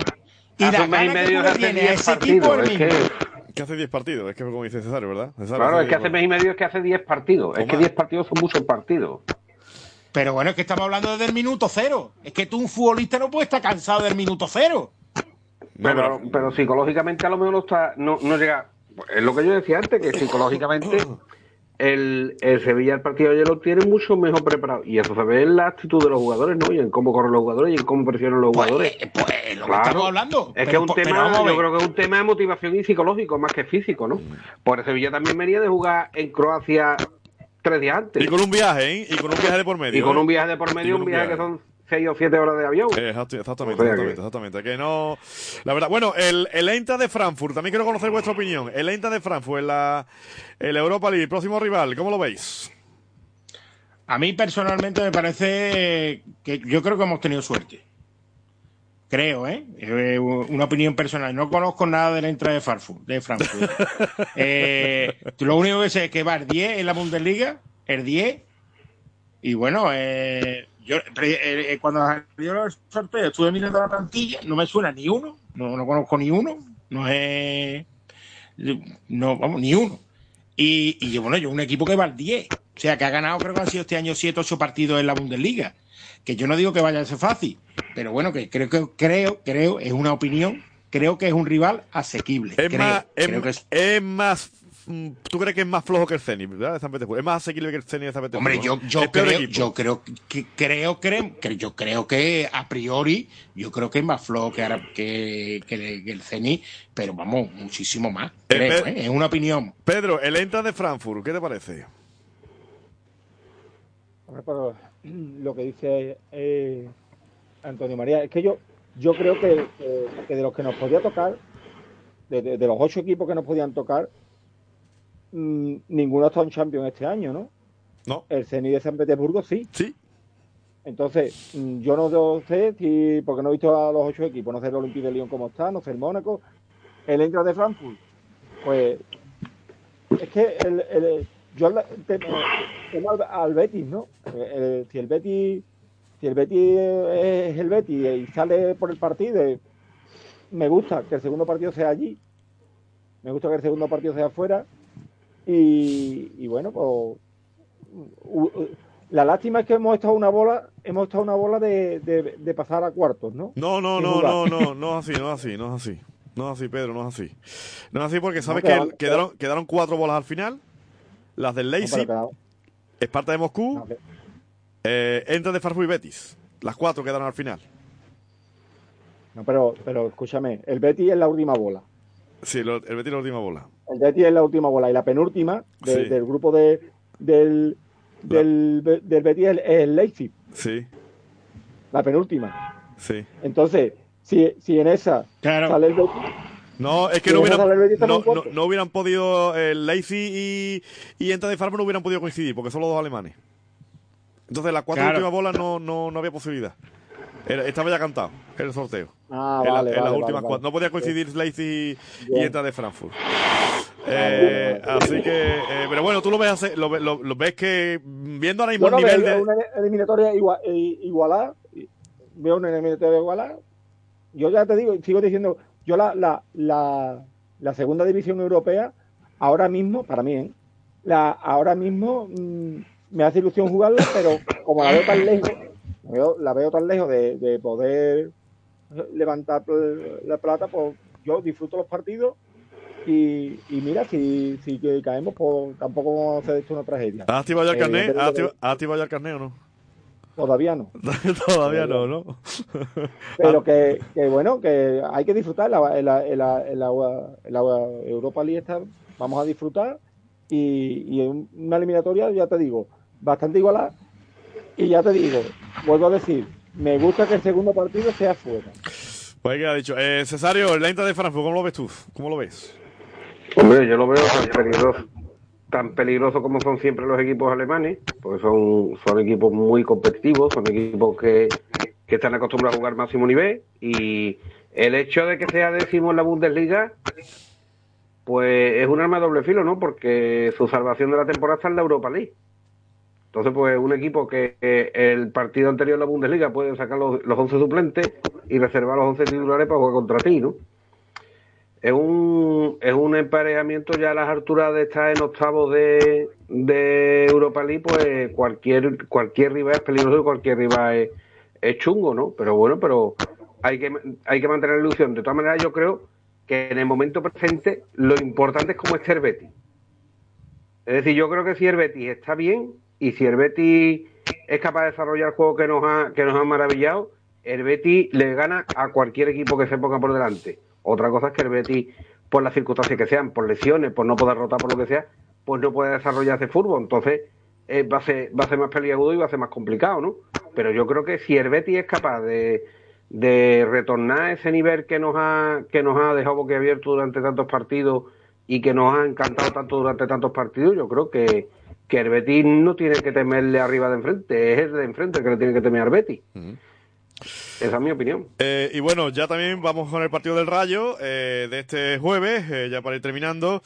Y
hace
la
un mes y
que
medio, 10
ese equipo
partidos.
es
Es
el mismo.
que,
Que hace 10 partidos, es que como dice Cesario, ¿verdad? Cesario,
claro, es que hace mes y medio es que hace 10 partidos. Es que
más.
10 partidos son muchos partidos.
Pero bueno, es que estamos hablando desde el minuto cero. Es que tú, un futbolista, no puede estar cansado del minuto cero.
Pero, pero psicológicamente a lo mejor no está, no, no llega. Es lo que yo decía antes, que psicológicamente el, el Sevilla el partido de ayer lo tiene mucho mejor preparado. Y eso se ve en la actitud de los jugadores, ¿no? Y en cómo corren los jugadores y en cómo presionan los
Pues,
jugadores.
eh, pues es lo que
Claro.
estamos hablando.
Es que
Pero
es un
pero
tema, yo creo que es un tema de motivación y psicológico más que físico, ¿no? Por eso Sevilla también venía de jugar en Croacia tres días antes.
Y con un viaje, ¿eh? Y con un viaje de por medio.
Y con
¿eh?
un viaje de por medio, un viaje que son seis o siete horas de avión.
Eh, exactamente, exactamente, exactamente. Que no. La verdad, bueno, el, el Eintracht de Frankfurt, también quiero conocer vuestra opinión. El Eintracht de Frankfurt en la, en la Europa League, próximo rival, ¿cómo lo veis?
A mí personalmente me parece que yo creo que hemos tenido suerte. Creo, ¿eh? Eh, Una opinión personal. No conozco nada de la entrada de Frankfurt. De Frankfurt. Eh, lo único que sé es que va el 10 en la Bundesliga, el 10. Y bueno, eh, yo eh, eh, cuando salió el sorteo estuve mirando la plantilla, no me suena ni uno, no, no conozco ni uno, no es. No, vamos, ni uno. Y, y bueno, yo un equipo que va al 10. O sea, que ha ganado, creo que han sido este año 7 8 partidos en la Bundesliga. Que yo no digo que vaya a ser fácil, pero bueno, que creo que creo, creo, es una opinión, creo que es un rival asequible.
Es
creo,
más, es,
creo que es-
es más. mm, ¿Tú crees que es más flojo que el Zenit, verdad? De San Petersburgo. Es más asequible que el Zenit de San Petersburgo.
Hombre, yo, yo creo, yo creo que creo que, que yo creo que a priori yo creo que es más flojo que, ahora- que, que- que el Zenit, pero vamos, muchísimo más. Creo,
Pe-
¿eh? es una opinión.
Pedro, el Eintracht de Frankfurt, ¿qué te parece?
Pero lo que dice eh, Antonio María es que yo yo creo que, que- que de los que nos podía tocar, de, de- de los ocho equipos que nos podían tocar, mm, ninguno está en Champions este año, ¿no?
No.
El Zenit de San Petersburgo sí.
Sí.
Entonces, mm, yo no sé si, porque no he visto a los ocho equipos, no sé el Olympique de Lyon cómo está, no sé el Mónaco, el Eintracht de Frankfurt, pues es que el, el- yo te- al, al Betis, ¿no? Eh, eh, si el Betis si el Betis es el Betis y sale por el partido, me gusta que el segundo partido sea allí, me gusta que el segundo partido sea afuera y, y bueno, pues la lástima es que hemos estado una bola, hemos estado una bola de, de- de pasar a cuartos, ¿no?
No, no, no, no, no, no es así, no es así, no es así. No es así, Pedro, no es así. No es así porque sabes
No,
que
pero-
quedaron, quedaron cuatro bolas al final. Las del Leipzig, Esparta de Moscú,
no,
eh, Eintracht de Frankfurt y Betis. Las cuatro quedaron al final.
no, pero, pero escúchame, el Betis es la última bola.
Sí, lo- el Betis la última bola.
El Betis es la última bola y la penúltima de-
Sí.
del grupo de, del, del, del Betis es es el Leipzig,
Sí,
la penúltima.
sí.
Entonces, si, si en esa
Claro.
sale el Betis,
No, es que no hubieran, no, no, hubieran podido, el Leipzig y, y Eintracht de Frankfurt no hubieran podido coincidir porque son los dos alemanes. Entonces, las cuatro
Claro.
últimas bolas no, no, no había posibilidad. Era- estaba ya cantado el sorteo.
ah,
en, la-
vale,
en las
vale,
últimas
vale,
cuatro. No podía coincidir Leipzig y. Eintracht de Frankfurt. Eh, así que, eh, pero bueno, tú lo ves, hace- lo, ve- lo- lo ves que viendo ahora mismo
no
el
veo
nivel de.
una eliminatoria igual, eh, igualada, veo una eliminatoria igualada. Yo ya te digo, sigo diciendo, yo la, la, la, la segunda división europea, ahora mismo, para mí, ¿eh? la, ahora mismo mm, me hace ilusión jugarla, pero como la veo tan lejos, la veo, la veo tan lejos de, de poder levantar la plata, pues yo disfruto los partidos y, y mira, si, si que caemos, pues tampoco vamos a hacer esto una tragedia.
¿Has activado ya el
Eh,
carnet?
pero-
¿Has activa- has activado ya el carnet o no?
Todavía no.
Todavía no, ¿no?
Pero que, que bueno, que hay que disfrutar. La, la, la, la, Europa League esta vamos a disfrutar. Y, y en una eliminatoria, ya te digo, bastante igualada. Y ya te digo, vuelvo a decir, me gusta que el segundo partido sea fuera.
Pues ahí queda dicho. Eh, Cesario, el Eintracht de Frankfurt, ¿cómo lo ves tú? ¿Cómo lo ves?
Hombre, yo lo veo tan peligroso, tan peligroso como son siempre los equipos alemanes, porque son, son equipos muy competitivos, son equipos que, que están acostumbrados a jugar máximo nivel y el hecho de que sea décimo en la Bundesliga pues es un arma de doble filo, ¿no? Porque su salvación de la temporada está en la Europa League. Entonces, pues un equipo que el partido anterior en la Bundesliga puede sacar los, los 11 suplentes y reservar los 11 titulares para jugar contra ti, ¿no? Es un, es un emparejamiento ya a las alturas de estar en octavos de, de Europa League, pues cualquier, cualquier rival es peligroso y cualquier rival es, es chungo, ¿no? Pero bueno, pero hay que, hay que mantener la ilusión. De todas maneras, yo creo que en el momento presente lo importante es cómo esté el Betis. Es decir, yo creo que si el Betis está bien y si el Betis es capaz de desarrollar el juego que nos ha, que nos ha maravillado, el Betis le gana a cualquier equipo que se ponga por delante. Otra cosa es que el Betis, por las circunstancias que sean, por lesiones, por no poder rotar, por lo que sea, pues no puede desarrollar ese fútbol. Entonces eh, va, a ser, va a ser más peliagudo y va a ser más complicado, ¿no? Pero yo creo que si el Betis es capaz de, de retornar ese nivel que nos ha que nos ha dejado boquiabierto durante tantos partidos y que nos ha encantado tanto durante tantos partidos, yo creo que, que el Betis no tiene que temerle arriba de enfrente, es el de enfrente el que le tiene que temer al Betis. Esa es mi opinión.
Eh, y bueno, ya también vamos con el partido del Rayo eh, de este jueves, eh, ya para ir terminando.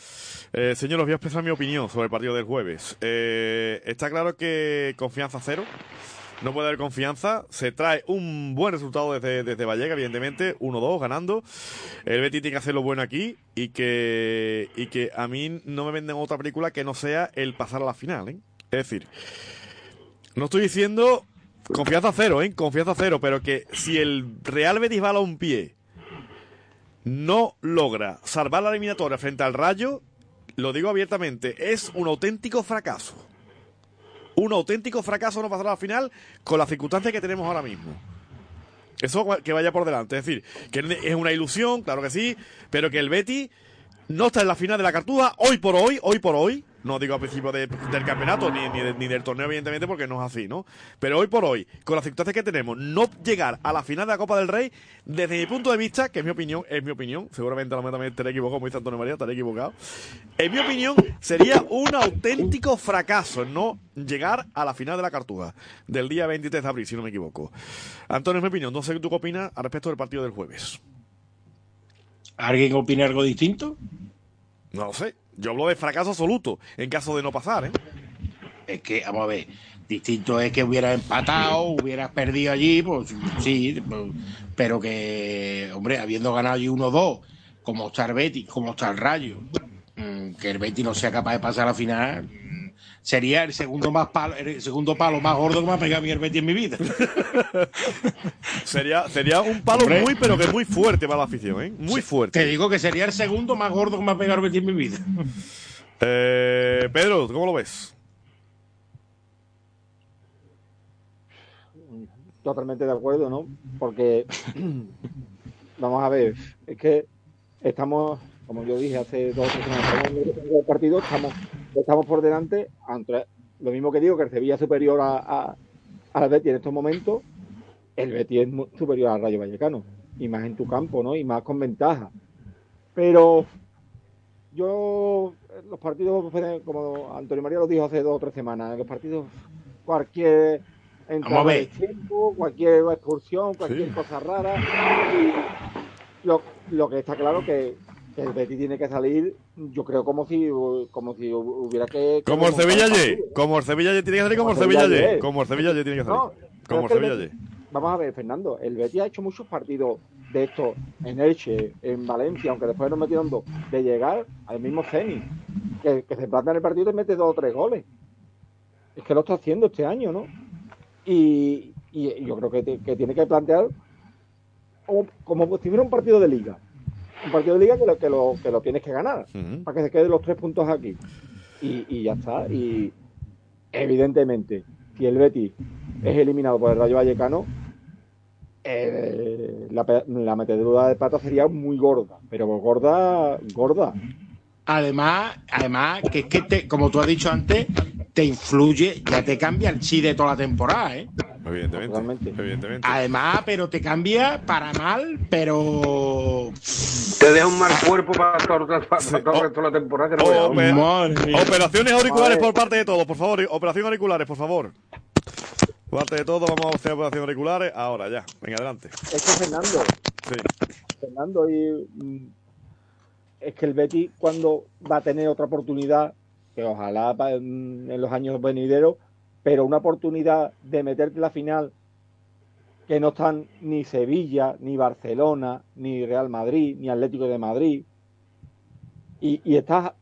Eh, señor, os voy a expresar mi opinión sobre el partido del jueves. Eh, está claro que confianza cero. No puede haber confianza. Se trae un buen resultado desde, desde Vallega, evidentemente. 1-2, ganando. El Betis tiene que hacer lo bueno aquí. Y que, y que a mí no me venden otra película que no sea el pasar a la final. ¿eh? Es decir, no estoy diciendo confianza cero, ¿eh? Confianza cero. Pero que si el Real Betis bala un pie no logra salvar la eliminatoria frente al Rayo, lo digo abiertamente, es un auténtico fracaso un auténtico fracaso no pasar a la final con las circunstancias que tenemos ahora mismo. Eso que vaya por delante. Es decir, que es una ilusión, claro que sí, pero que el Betty no está en la final de la Cartuja hoy por hoy, hoy por hoy. No digo al principio de, del campeonato ni, ni, de, ni, del torneo, evidentemente, porque no es así, ¿no? Pero hoy por hoy, con las circunstancias que tenemos, no llegar a la final de la Copa del Rey, desde mi punto de vista, que es mi opinión, es mi opinión, seguramente a lo mejor también estaré equivocado, como dice Antonio María, estaré equivocado. En mi opinión, sería un auténtico fracaso no llegar a la final de la Cartuja del día 23 de abril, si no me equivoco. Antonio, es mi opinión. No sé qué tú opinas al respecto del partido del jueves.
¿Alguien opina algo distinto?
No lo sé. Yo hablo de fracaso absoluto en caso de no pasar, ¿eh?
Es que, vamos a ver, distinto es que hubieras empatado, hubieras perdido allí, pues sí, pues, pero que, hombre, habiendo ganado allí 1-2, como está el Betis, como está el Rayo, mmm, que el Betis no sea capaz de pasar a la final, sería el segundo más palo, el segundo palo más gordo que me ha pegado a mí el Betis en mi vida.
sería, sería un palo hombre, muy, pero que muy fuerte para la afición, ¿eh? Muy fuerte.
Te digo que sería el segundo más gordo que me ha pegado el Betis en mi vida.
Eh, Pedro, ¿cómo lo ves?
Totalmente de acuerdo, ¿no? Porque, vamos a ver, es que estamos, como yo dije hace dos o tres semanas, el partido, estamos, estamos por delante, ante, lo mismo que digo, que el Sevilla es superior a, a, a la Betis en estos momentos, el Betis es superior al Rayo Vallecano, y más en tu campo, ¿no? Y más con ventaja. Pero yo, los partidos, como Antonio María lo dijo hace dos o tres semanas, los partidos, cualquier entrada de tiempo, cualquier expulsión, cualquier sí. cosa rara. Lo, lo, que está claro que, el Betis tiene que salir, yo creo, como si como si hubiera que.
Como el Sevilla Y. Como el Sevilla Y tiene que salir como el Sevilla Y. Como el Sevilla Y tiene que salir. No, como el Sevilla Y.
Vamos a ver, Fernando, el Betis ha hecho muchos partidos de esto en Elche, en Valencia, aunque después nos metieron dos, de llegar al mismo Zenit, que, que se planta en el partido y te mete dos o tres goles. Es que lo está haciendo este año, ¿no? Y, y yo creo que, te, que, tiene que plantear como, como si fuera un partido de liga. Un partido de liga que lo, que lo, que lo tienes que ganar, uh -huh. para que se queden los tres puntos aquí. Y, y, ya está. Y evidentemente, si el Betis es eliminado por el Rayo Vallecano, eh, la, la, metedura de pata sería muy gorda, pero gorda, gorda.
Además, además que es que, te, como tú has dicho antes, te influye, ya te cambia el chi de toda la temporada, ¿eh?
Evidentemente, evidentemente.
Además, pero te cambia para mal, pero.
Te deja un mal cuerpo para todo, para, para sí. todo el resto de la temporada. Que no
oh, oper operaciones auriculares por parte de todos, por favor. Operaciones auriculares, por favor. Por parte de todo, vamos a hacer operaciones auriculares. Ahora ya, venga, adelante.
Es que Fernando.
Sí.
Fernando, y es que el Betis cuando va a tener otra oportunidad, que ojalá en los años venideros, pero una oportunidad de meterte en la final que no están ni Sevilla, ni Barcelona, ni Real Madrid, ni Atlético de Madrid, y, y estás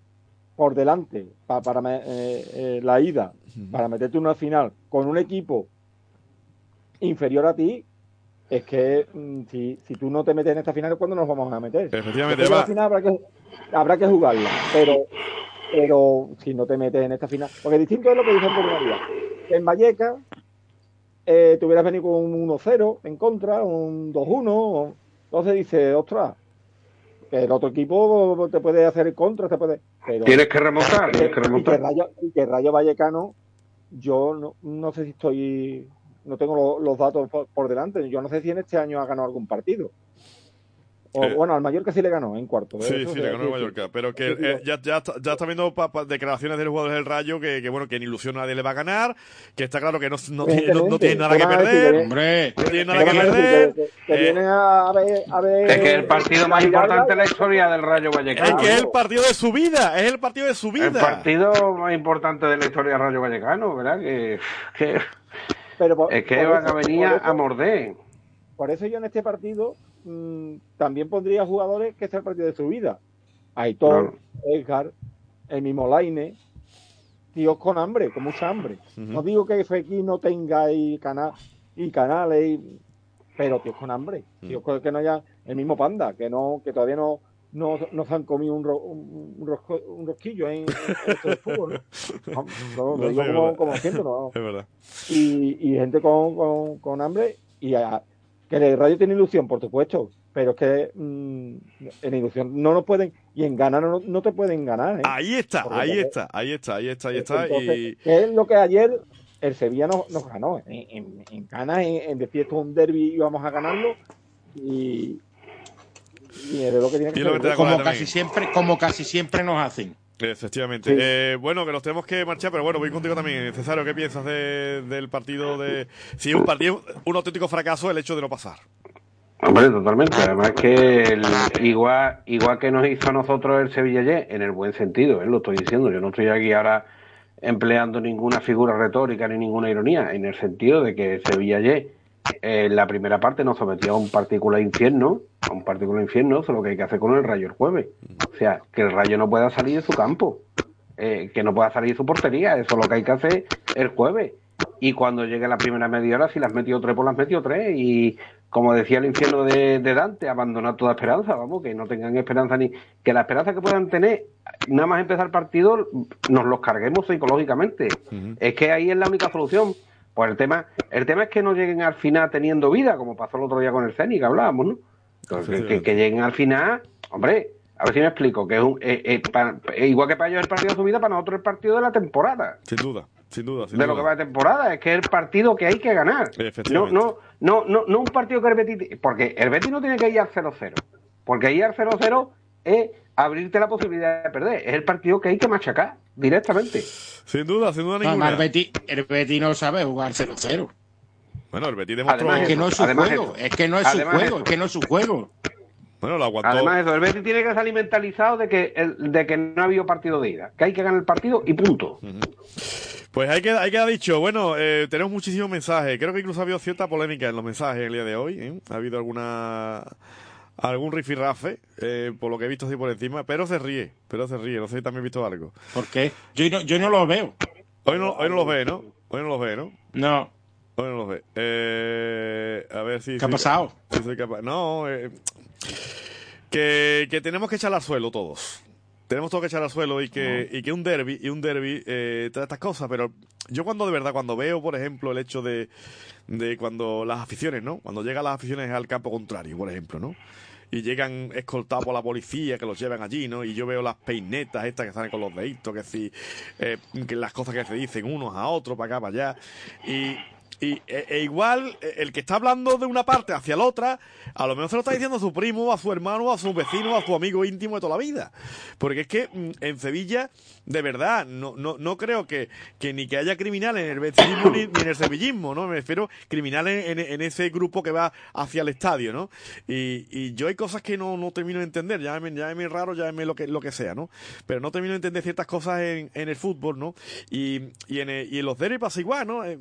por delante para eh, eh, la ida, para meterte en una final con un equipo inferior a ti, es que mm, si, si, tú no te metes en esta final, ¿cuándo nos vamos a meter?
Efectivamente,
la final habrá que, habrá que jugarla, pero, pero si no te metes en esta final, porque distinto es lo que dicen por una. En Valleca eh, te hubieras venido con un 1-0 en contra, un 2-1, entonces dice, ostras, que el otro equipo te puede hacer contra, te puede...
tienes que remontar, tienes que remontar.
Y que Rayo, Vallecano, yo no, sé si estoy, no tengo los, datos por, delante, yo no sé si en este año ha ganado algún partido. Eh, bueno, al Mallorca sí le ganó en cuarto. ¿eh?
Sí, sí, le ganó al Mallorca. Pero que eh, ya, ya, ya, está viendo declaraciones de los jugadores del Rayo que, que, bueno, que en ilusión nadie le va a ganar, que está claro que no, no, tiene, no, tiene, nada que perder. Hombre, no tiene nada que perder.
Que, viene a ver, a ver.
Es que es el partido más importante de la historia del Rayo Vallecano.
Es que es el partido de su vida, es el partido de su vida. El
partido más importante de la historia del Rayo Vallecano, ¿verdad? Que, que Pero es que van a venir a morder.
Por eso yo en este partido Mm, también pondría jugadores que es el partido de su vida. Aitor, Edgar, el mismo Laine, tíos con hambre, con mucha hambre. No digo que FX no tenga y, canal, y canales, pero tíos con hambre. Tíos que no haya el mismo Panda, que no que todavía no, no, no se han comido un, un, rosquillo en, en, fútbol. ¿no? lo digo como, como ¿no?
Es verdad.
Y, y gente con, con, con hambre y a, que el Radio tiene ilusión, por supuesto, pero es que mm, en ilusión no nos pueden, y en ganar no, te pueden ganar. ¿eh?
Ahí está, ahí está, ahí está, ahí está, ahí está. y...
¿Qué es lo que ayer el Sevilla nos, nos ganó? En, en, ganas, en, decir esto es un derby y vamos a ganarlo, y, y es lo que tiene que, ser.
como casi siempre, como casi siempre nos hacen.
Efectivamente. Eh, bueno, que nos tenemos que marchar, pero bueno, voy contigo también. Cesario, ¿qué piensas del partido de... Si un partido, un auténtico fracaso el hecho de no pasar.
Hombre, totalmente. Además que igual, igual que nos hizo a nosotros el Sevilla en el buen sentido, ¿eh? lo estoy diciendo. Yo no estoy aquí ahora empleando ninguna figura retórica ni ninguna ironía, en el sentido de que Sevilla en la primera parte nos sometió a un particular infierno, a un particular infierno, eso es lo que hay que hacer con el Rayo el jueves. O sea, que el Rayo no pueda salir de su campo, eh, que no pueda salir de su portería, eso es lo que hay que hacer el jueves. Y cuando llegue la primera media hora, si las metió tres, pues las metió tres. Y como decía el infierno de, Dante, abandonar toda esperanza, vamos, que no tengan esperanza ni. que la esperanza que puedan tener, nada más empezar el partido, nos los carguemos psicológicamente. Es que ahí es la única solución pues el tema, el tema es que no lleguen al final teniendo vida, como pasó el otro día con el CENI que hablábamos, ¿no? que, lleguen al final, hombre, a ver si me explico, que es un, eh, eh, eh, igual que para ellos el partido de su vida, para nosotros el partido de la temporada.
Sin duda, sin duda.
de lo que va de temporada, es que es el partido que hay que ganar. No, no, no, no, no un partido que el Betis, porque el Betis no tiene que ir al 0-0, porque ir al 0-0 es abrirte la posibilidad de perder, es el partido que hay que machacar directamente.
Sin duda, sin duda ninguna.
el, Betis, el Betis no sabe jugar 0-0.
Bueno, el Betis demostró...
es que no es su juego, es que no es su juego, es que no es su juego.
Bueno, lo aguantó.
Además eso, el Betis tiene que salir mentalizado de que, el, de que no ha habido partido de ida, que hay que ganar el partido y punto.
Pues hay que, hay que dicho, bueno, eh, tenemos muchísimos mensajes. Creo que incluso ha habido cierta polémica en los mensajes el día de hoy. ¿eh? Ha habido alguna algún rifirrafe, eh, por lo que he visto así por encima, pero se ríe, pero se ríe, no sé si también he visto algo.
¿Por qué? Yo no, yo no lo veo.
Hoy no, hoy no los ve, ¿no? Hoy no los ve, ¿no?
No.
Hoy no los ve. Eh, a ver si...
¿Qué ha pasado?
No, eh, que, que tenemos que echar al suelo todos tenemos todo que echar al suelo y que, y que un derby, y un derby, eh, todas estas cosas, pero yo cuando de verdad, cuando veo, por ejemplo, el hecho de, de cuando las aficiones, ¿no? Cuando llegan las aficiones al campo contrario, por ejemplo, ¿no? y llegan escoltados por la policía que los llevan allí, ¿no? Y yo veo las peinetas estas que salen con los deditos, que sí, eh, que las cosas que se dicen unos a otros, para acá, para allá. Y Y e, e igual, e, el que está hablando de una parte hacia la otra, a lo mejor se lo está diciendo a su primo, a su hermano, a su vecino, a su amigo íntimo de toda la vida. Porque es que mm, en Sevilla, de verdad, no, no, no creo que, que ni que haya criminales en el betismo ni, en el sevillismo, ¿no? Me refiero criminales en, en ese grupo que va hacia el estadio, ¿no? Y, y yo hay cosas que no, no termino de entender, llámeme, llámeme raro, llámeme lo que, lo que sea, ¿no? Pero no termino de entender ciertas cosas en, en el fútbol, ¿no? Y, y, en, y en los derbis pasa igual, ¿no? Eh,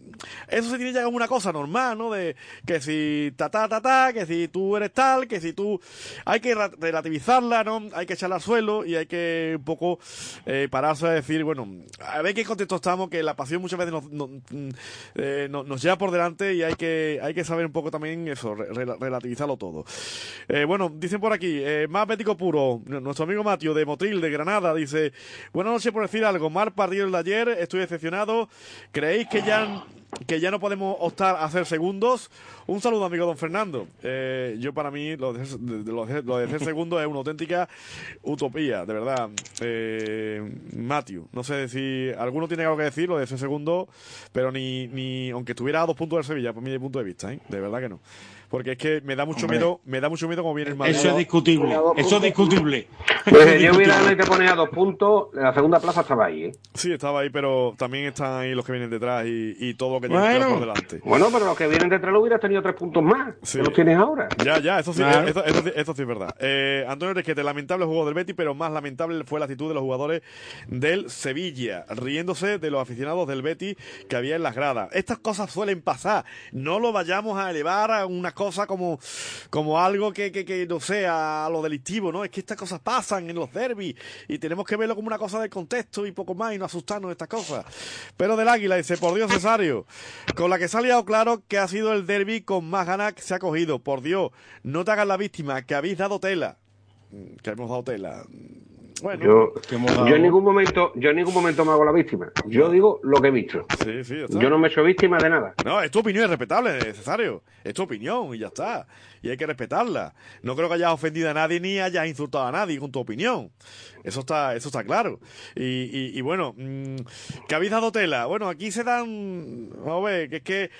Eso se tiene ya como una cosa normal, ¿no? De que si ta ta ta ta, que si tú eres tal, que si tú... Hay que relativizarla, ¿no? Hay que echarla al suelo y hay que un poco eh, pararse a decir, bueno, a ver qué contexto estamos, que la pasión muchas veces nos, nos, mm, eh, lleva por delante y hay que, hay que saber un poco también eso, re- rela- relativizarlo todo. Eh, bueno, dicen por aquí, más bético puro, nuestro amigo Matio de Motril, de Granada, dice, buenas noches por decir algo, mal partido el de ayer, estoy decepcionado, ¿creéis que ya, que ya no podemos optar a ser segundos? Un saludo amigo don Fernando. Eh, yo para mí lo de, lo de- lo es una auténtica utopía, de verdad. Eh, Matthew, no sé si alguno tiene algo que decir lo de ser segundo, pero ni, ni aunque estuviera a dos puntos del Sevilla, por mi punto de vista, ¿eh? de verdad que no. Porque es que me da mucho
Hombre.
miedo, me da mucho miedo como viene el Madrid.
Eso es discutible. Eso es discutible.
Pues yo hubiera dado y te ponía dos puntos, la segunda plaza estaba ahí, ¿eh?
Sí, estaba ahí, pero también están ahí los que vienen detrás y, y todo lo que tienen
Bueno.
por delante.
Bueno, pero los que vienen detrás lo hubieras tenido tres puntos más,
Sí.
que los tienes ahora.
Ya, ya, eso sí,
Claro.
eso, eso sí- eso sí es verdad. Eh, Antonio Resquete, lamentable juego del Betis, pero más lamentable fue la actitud de los jugadores del Sevilla, riéndose de los aficionados del Betis que había en las gradas. Estas cosas suelen pasar. No lo vayamos a elevar a una cosa como, como algo que, que, que no sé, a lo delictivo, ¿no? Es que estas cosas pasan en los derbis y tenemos que verlo como una cosa del contexto y poco más y no asustarnos de estas cosas. Pero del Águila dice, por Dios, Cesario, con la que se ha liado claro que ha sido el derby con más ganas que se ha cogido. Por Dios, no te hagas la víctima, que habéis dado tela. Mm, Que hemos dado tela. Bueno,
Yo, en ningún momento, yo en ningún momento me hago la víctima. Yo digo lo que he visto.
sí, sí.
Yo no me he hecho víctima de nada.
No, es tu opinión es respetable, Cesario. Es tu opinión y ya está. Y hay que respetarla. No creo que hayas ofendido a nadie ni hayas insultado a nadie con tu opinión. Eso está, eso está claro. Y, y, y bueno, mm, que habéis dado tela. Bueno, aquí se dan. Vamos a ver, que es que.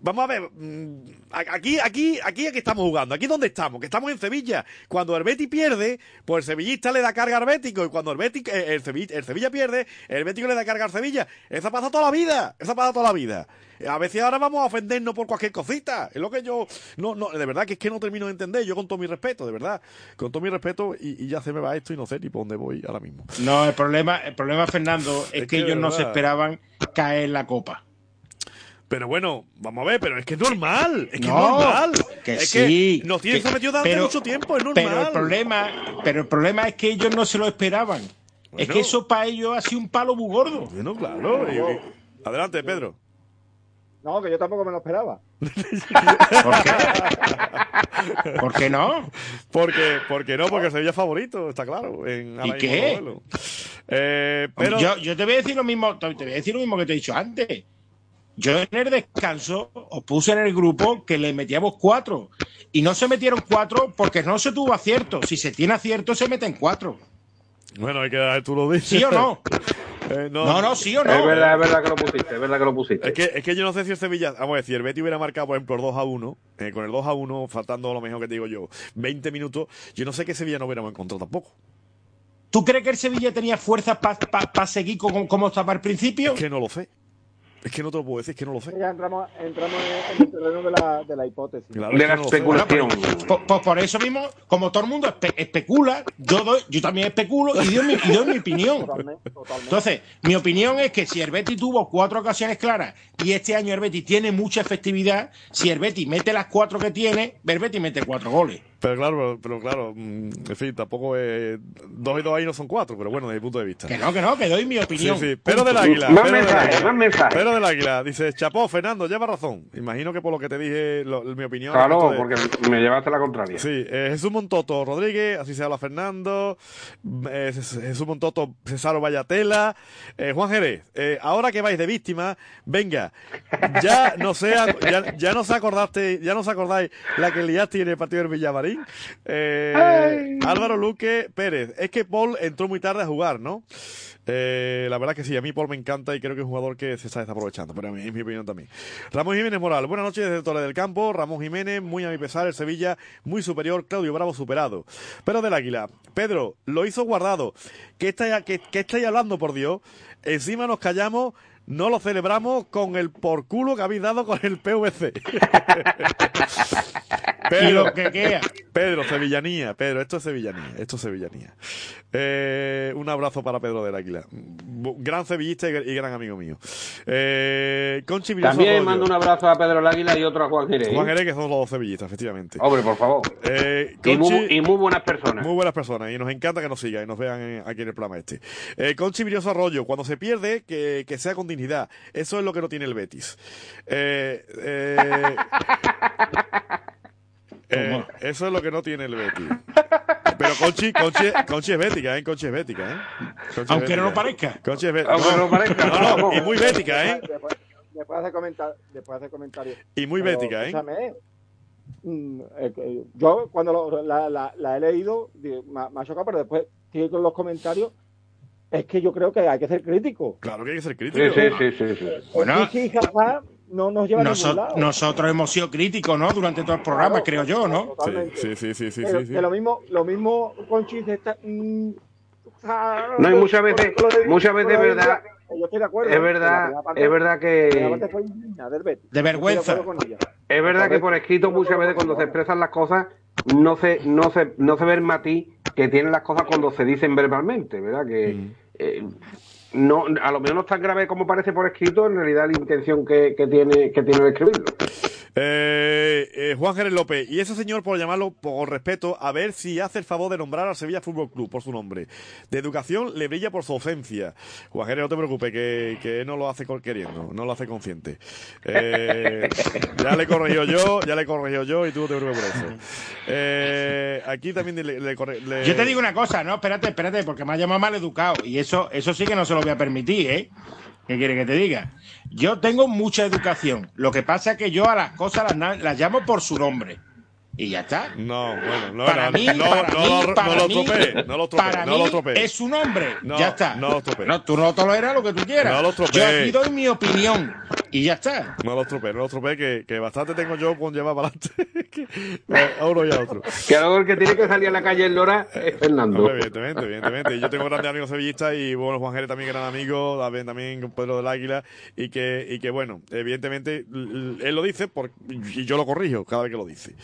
Vamos a ver, mm, aquí, aquí, aquí es que estamos jugando, aquí donde estamos, que estamos en Sevilla. Cuando el Betis pierde, pues el sevillista le da carga al Bético, y cuando el Betis, eh, el, Sevilla, el Sevilla pierde, el Bético le da carga al Sevilla. Eso pasa toda la vida, eso pasa toda la vida. A veces ahora vamos a ofendernos por cualquier cosita. Es lo que yo, no, no, de verdad que es que no termino de entender, yo con todo mi respeto, de verdad, con todo mi respeto, y, y ya se me va esto y no sé ni por dónde voy ahora mismo.
No, el problema, el problema, Fernando, es,
Es
que, ellos no se esperaban caer en la copa.
Pero bueno, vamos a ver, pero es que es normal, es que
No,
es normal.
que
es
sí,
que nos tienen sometidos durante
pero-
mucho tiempo, es normal.
Pero el problema, pero el problema es que ellos no se lo esperaban. Es que eso para ellos ha sido un palo muy gordo.
Bueno, claro. y- y- adelante, Pedro.
No, que yo tampoco me lo esperaba.
¿Por qué? ¿Por qué no?
Porque, porque no, porque Sevilla es favorito, está claro. En,
¿Y qué?
el. Eh, pero,
yo, yo te voy a decir lo mismo, te voy a decir lo mismo que te he dicho antes. Yo en el descanso os puse en el grupo que le metíamos cuatro. Y no se metieron cuatro porque no se tuvo acierto. Si se tiene acierto, se meten cuatro.
bueno, hay que tú lo dices.
¿Sí o no?
Eh, no,
No, no, sí o
Es
no.
verdad, es verdad que lo pusiste, es verdad que lo pusiste.
Es que, es que yo no sé si el Sevilla, vamos a decir, el Betty hubiera marcado, por ejemplo, el 2 a 1, eh, con el 2 a 1, faltando lo mejor que te digo yo, 20 minutos, yo no sé qué Sevilla no hubiéramos encontrado tampoco.
¿Tú crees que el Sevilla tenía fuerzas para seguir como, como estaba al principio?
Es que no lo sé. Es que no te lo puedo decir, es que no lo sé.
Ya entramos, entramos en el terreno de la, de la hipótesis.
Claro,
de la
no
especulación.
Pues, pues por eso mismo, como todo el mundo espe- especula, yo, doy- yo también especulo y doy, mi, y doy mi opinión.
Totalmente, totalmente.
Entonces, mi opinión es que si el Betis tuvo cuatro ocasiones claras y este año el Betis tiene mucha efectividad, si el Betis mete las cuatro que tiene, el Betis mete cuatro goles.
Pero claro, pero, pero claro, mm, en fin, tampoco es. Dos y dos ahí no son cuatro, pero bueno, desde mi punto de vista.
Que no, que no, que doy mi
Sí,
opinión.
sí, pero del águila.
Más
pero del
mensajes,
águila.
más mensajes.
Pero del águila. Dice, Chapó, Fernando, lleva razón. Imagino que por lo que te dije, lo- mi opinión.
Claro,
de-
porque me llevaste la contraria.
Sí, eh, Jesús Montoto Rodríguez, así se habla Fernando, eh, Jesús Montoto Cesaro Vallatela, eh, Juan Jerez, eh, ahora que vais de víctima, venga, ya no sea, ya, ya no se acordaste, ya no os acordáis la que liaste en el partido del Villamarín. Marín. Eh, Álvaro Luque Pérez. Es que Paul entró muy tarde a jugar, ¿no? Eh, la verdad que sí, a mí Paul me encanta y creo que es un jugador que se está desaprovechando, pero a mí, es mi opinión también. Ramón Jiménez Moral, buenas noches desde Torre del Campo. Ramón Jiménez, muy a mi pesar, el Sevilla, muy superior. Claudio Bravo, superado. Pero del Águila, Pedro, lo hizo guardado. ¿Qué estáis, qué, qué estáis hablando, por Dios? Encima nos callamos no lo celebramos con el por culo que habéis dado con el PVC. Pedro,
que queda.
Pedro, sevillanía, Pedro, esto es sevillanía, esto es sevillanía. Eh, un abrazo para Pedro del Águila, gran sevillista y, gran amigo mío. Eh, Conchi Villoso
También
Arroyo.
mando un abrazo a Pedro del Águila y otro a Juan Jerez. ¿eh?
Juan Jerez, que son los dos sevillistas, efectivamente.
Hombre, por favor.
Eh,
Y muy,
Conchi-
y muy buenas personas.
muy buenas personas y nos encanta que nos sigan y nos vean aquí en el programa este. Eh, Conchi Villoso Arroyo, cuando se pierde, que, que sea con dignidad. Eso es lo que no tiene el Betis. Eh, eh, eh, eso es lo que no tiene el Betis. Pero Conchi, Conchi, Conchi es bética, ¿eh? Conchi es bética, ¿eh? Conchi
Aunque no lo
bética.
parezca.
Conchi es bética.
Aunque no lo parezca,
No, no,
no.
y muy bética, ¿eh?
Después, después hace comentar, después hace comentarios.
Y muy
Pero,
bética, ¿eh?
escúchame, mm, yo cuando lo- la, la- la he leído me ha chocado, pero después sigue con los comentarios. Es que yo creo que hay que ser crítico.
Claro que hay que ser crítico.
sí, sí, sí, sí.
Bueno.
Sí, sí, jaja, no nos lleva a ningún
Noso-
lado.
nosotros hemos sido críticos, ¿no? Durante todo el programa,
Claro,
creo yo, ¿no?
Sí,
totalmente.
sí, sí, sí, sí,
Pero
sí,
que lo mismo, lo mismo Conchi de esta, mm, ah,
No, y muchas veces-
con
muchas veces
con
verdad-
Yo estoy de acuerdo.
Es verdad,
parte-
es verdad que
fue indigna.
De vergüenza.
Con
es verdad que por escrito muchas veces cuando se expresan las cosas no se no se no se ve el matiz que tienen las cosas cuando se dicen verbalmente, ¿verdad? Que eh, no a lo mejor no es tan grave como parece por escrito, en realidad la intención que, que tiene que tiene de escribirlo.
Eh, eh, Juan Jerez López, y ese señor, por llamarlo por respeto, a ver si hace el favor de nombrar al Sevilla Fútbol Club por su nombre. De educación le brilla por su ausencia. Juan Jerez, no te preocupes, que, que no lo hace queriendo, no lo hace consciente. Eh, ya le corrigió yo, ya le corrigió yo y tú te preocupes por eso. Eh, aquí también le, le-
Yo te digo una cosa, no, espérate, espérate, porque me ha llamado mal educado. Y eso, eso sí que no se lo voy a permitir, ¿eh? ¿Qué quiere que te diga? Yo tengo mucha educación. Lo que pasa es que yo a las cosas las, las llamo por su nombre. Y ya está.
No, bueno, no,
para
no,
mí,
no,
para
no,
mí,
lo-
para
no lo estropee, no lo estropee,
para
no
mí
lo estropee.
es su nombre.
No,
ya está.
no lo estropee.
No, tú no toleras lo que tú quieras.
No lo estropee.
Yo aquí doy mi opinión. Y ya está.
No lo estropee, no lo estropee, que, que bastante tengo yo con llevar para adelante. Que- a uno y a otro.
Que luego el que tiene que salir a la calle en Lora es Fernando.
Hombre, evidentemente, evidentemente. Y yo tengo grandes amigos sevillistas y bueno, Juan Jerez también gran amigo, también, también con Pedro del Águila y que, y que bueno, evidentemente él lo dice por, y yo lo corrijo cada vez que lo dice.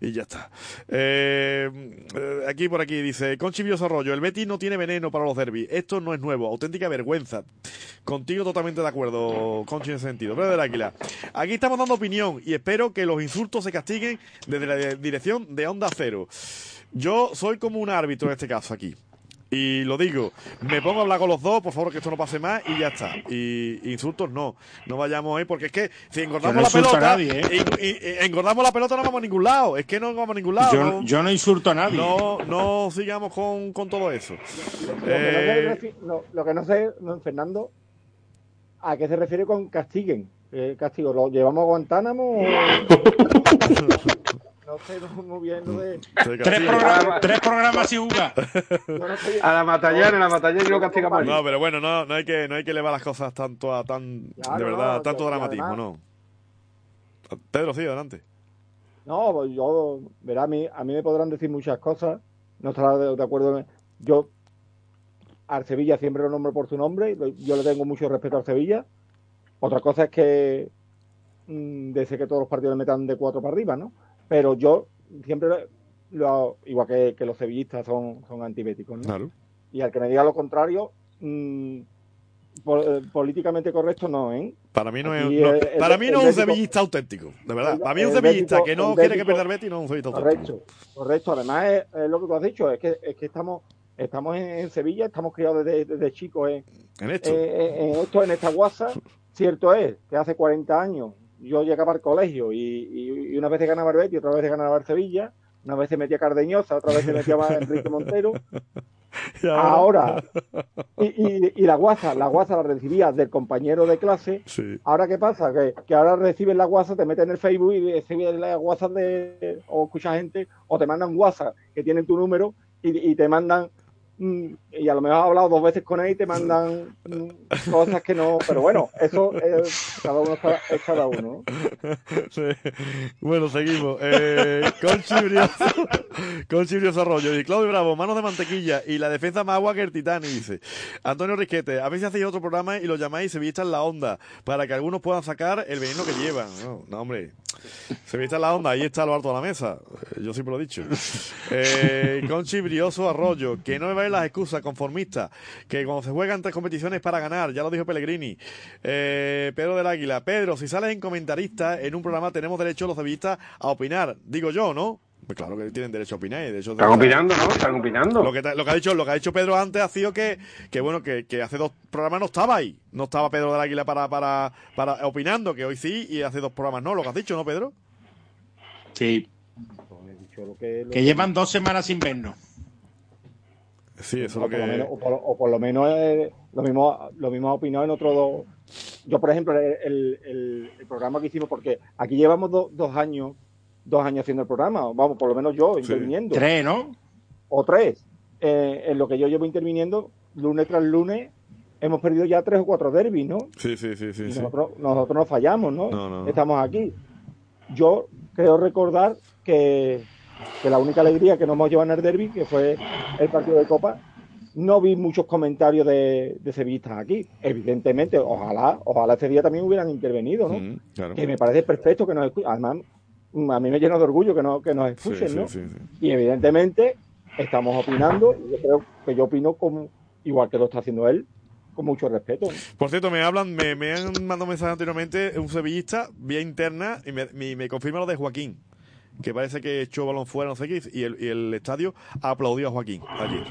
Y ya está. Eh, eh, aquí por aquí dice, Conchi Villoso Arroyo, el Betis no tiene veneno para los derbis. Esto no es nuevo, auténtica vergüenza. Contigo totalmente de acuerdo, Conchi, en ese sentido. Pedro del Águila. Aquí estamos dando opinión y espero que los insultos se castiguen desde la dirección de Onda Cero. Yo soy como un árbitro en este caso aquí. Y lo digo, me pongo a hablar con los dos, por favor, que esto no pase más y ya está. Y insultos no, no vayamos ahí, porque es que si engordamos
no
la pelota,
nadie, ¿eh?
y- y- y engordamos la pelota no vamos a ningún lado. Es que no vamos a ningún lado.
Yo,
no,
yo no insulto a nadie.
no, no sigamos con, con todo eso.
Lo que no sé,
Eh,
refi- no, lo que no sé, no, Fernando, ¿a qué se refiere con castiguen? Eh, castigo, ¿lo llevamos a Guantánamo? o- no sé no, muy bien de...
Tres,
castiga.
programas, tres
yo no sé-
A la Matallana, a la Matallana y lo castigamos allí.
No, pero bueno, no, no hay que no hay que elevar las cosas tanto a tan
Claro,
de verdad,
no,
tanto
y
dramatismo,
además-
no. Pedro, sí, adelante.
No, pues yo, verá, a mí, a mí me podrán decir muchas cosas, no estará de, de acuerdo. Yo al Sevilla siempre lo nombro por su nombre, yo le tengo mucho respeto al Sevilla. Otra cosa es que mm, desee que todos los partidos le metan de cuatro para arriba, ¿no? Pero yo siempre, lo, igual que, que los sevillistas son, son antibéticos, ¿no?
Claro.
Y al que me diga lo contrario, mm, po- eh, políticamente correcto no, ¿eh?
Para mí no es,
Aquí
no,
el- el-
para mí no es un
bético-
sevillista auténtico, de verdad. Para mí un sevillista
bético-
que no quiere que
bético-
el Betis no es un sevillista auténtico.
Correcto, correcto. Además, es, es lo que tú has dicho, es que, es que estamos, estamos en, en Sevilla, estamos criados desde, desde chicos en,
En esto.
en- en esto, en esta guasa. Cierto es que hace 40 años yo llegaba al colegio y, y, y una vez ganaba el Betis, otra vez ganaba el Sevilla, una vez se metía Cardeñosa, otra vez se metía Enrique Montero. ahora, y, la guasa, la guasa la recibía del compañero de clase. Ahora, ¿qué pasa? Que, que ahora recibes la guasa, te metes en el Facebook y recibes la guasa de, o escuchas gente, o te mandan WhatsApp que tienen tu número y, y te mandan y a lo mejor has hablado dos veces con él y te mandan cosas que no. Pero bueno, eso es, cada uno es cada uno.
Bueno, seguimos. Eh, con Chibrioso, con Chibrioso Arroyo y Claudio Bravo, manos de mantequilla y la defensa más agua que el Titanic, dice. Antonio Risquete, a si hacéis otro programa y lo llamáis se en la onda para que algunos puedan sacar el veneno que llevan. No, hombre. Se en la onda, ahí está lo alto de la mesa. Yo siempre lo he dicho. Eh, con Chibrioso Arroyo, que no me las excusas conformistas, que cuando se juegan tres competiciones para ganar, ya lo dijo Pellegrini. Eh, Pedro del Águila, Pedro, si sales en comentarista en un programa tenemos derecho los revistas a opinar, digo yo, ¿no? Pues claro que tienen derecho a opinar. de hecho,
Están opinando, ¿no? Están opinando.
Lo que, lo que, ha dicho, lo que ha dicho Pedro antes ha sido que, que bueno, que, que, hace dos programas no estaba ahí. No estaba Pedro del Águila para, para, para opinando, que hoy sí, y hace dos programas no. Lo que has dicho, ¿no, Pedro?
Sí. que llevan dos semanas sin vernos.
Sí, eso
o,
lo que...
por lo menos, o, por, lo menos eh, lo mismo lo mismo opinado en otro dos. Yo, por ejemplo, el, el, programa que hicimos, porque aquí llevamos dos años dos años haciendo el programa, vamos, por lo menos yo interviniendo.
Tres, ¿no?
O tres. Eh, en lo que yo llevo interviniendo, lunes tras lunes, hemos perdido ya tres o cuatro derbis, ¿no?
Sí, sí, sí, sí.
nosotros, nosotros no fallamos, ¿no? Estamos aquí. Yo creo recordar que que la única alegría que nos hemos llevado en el derby, que fue el partido de Copa, no vi muchos comentarios de, de sevillistas aquí. Evidentemente, ojalá, ojalá ese día también hubieran intervenido, ¿no? Mm, que me parece perfecto que nos escuchen. Además, a mí me llena de orgullo que, no, que nos escuchen, ¿no? y evidentemente estamos opinando, y yo creo que yo opino como, igual que lo está haciendo él, con mucho respeto.
Por cierto, me hablan, me, me han mandado un mensaje anteriormente un sevillista vía interna y me, me confirma lo de Joaquín que parece que echó balón fuera, no sé qué, y el, y el estadio aplaudió a Joaquín ayer.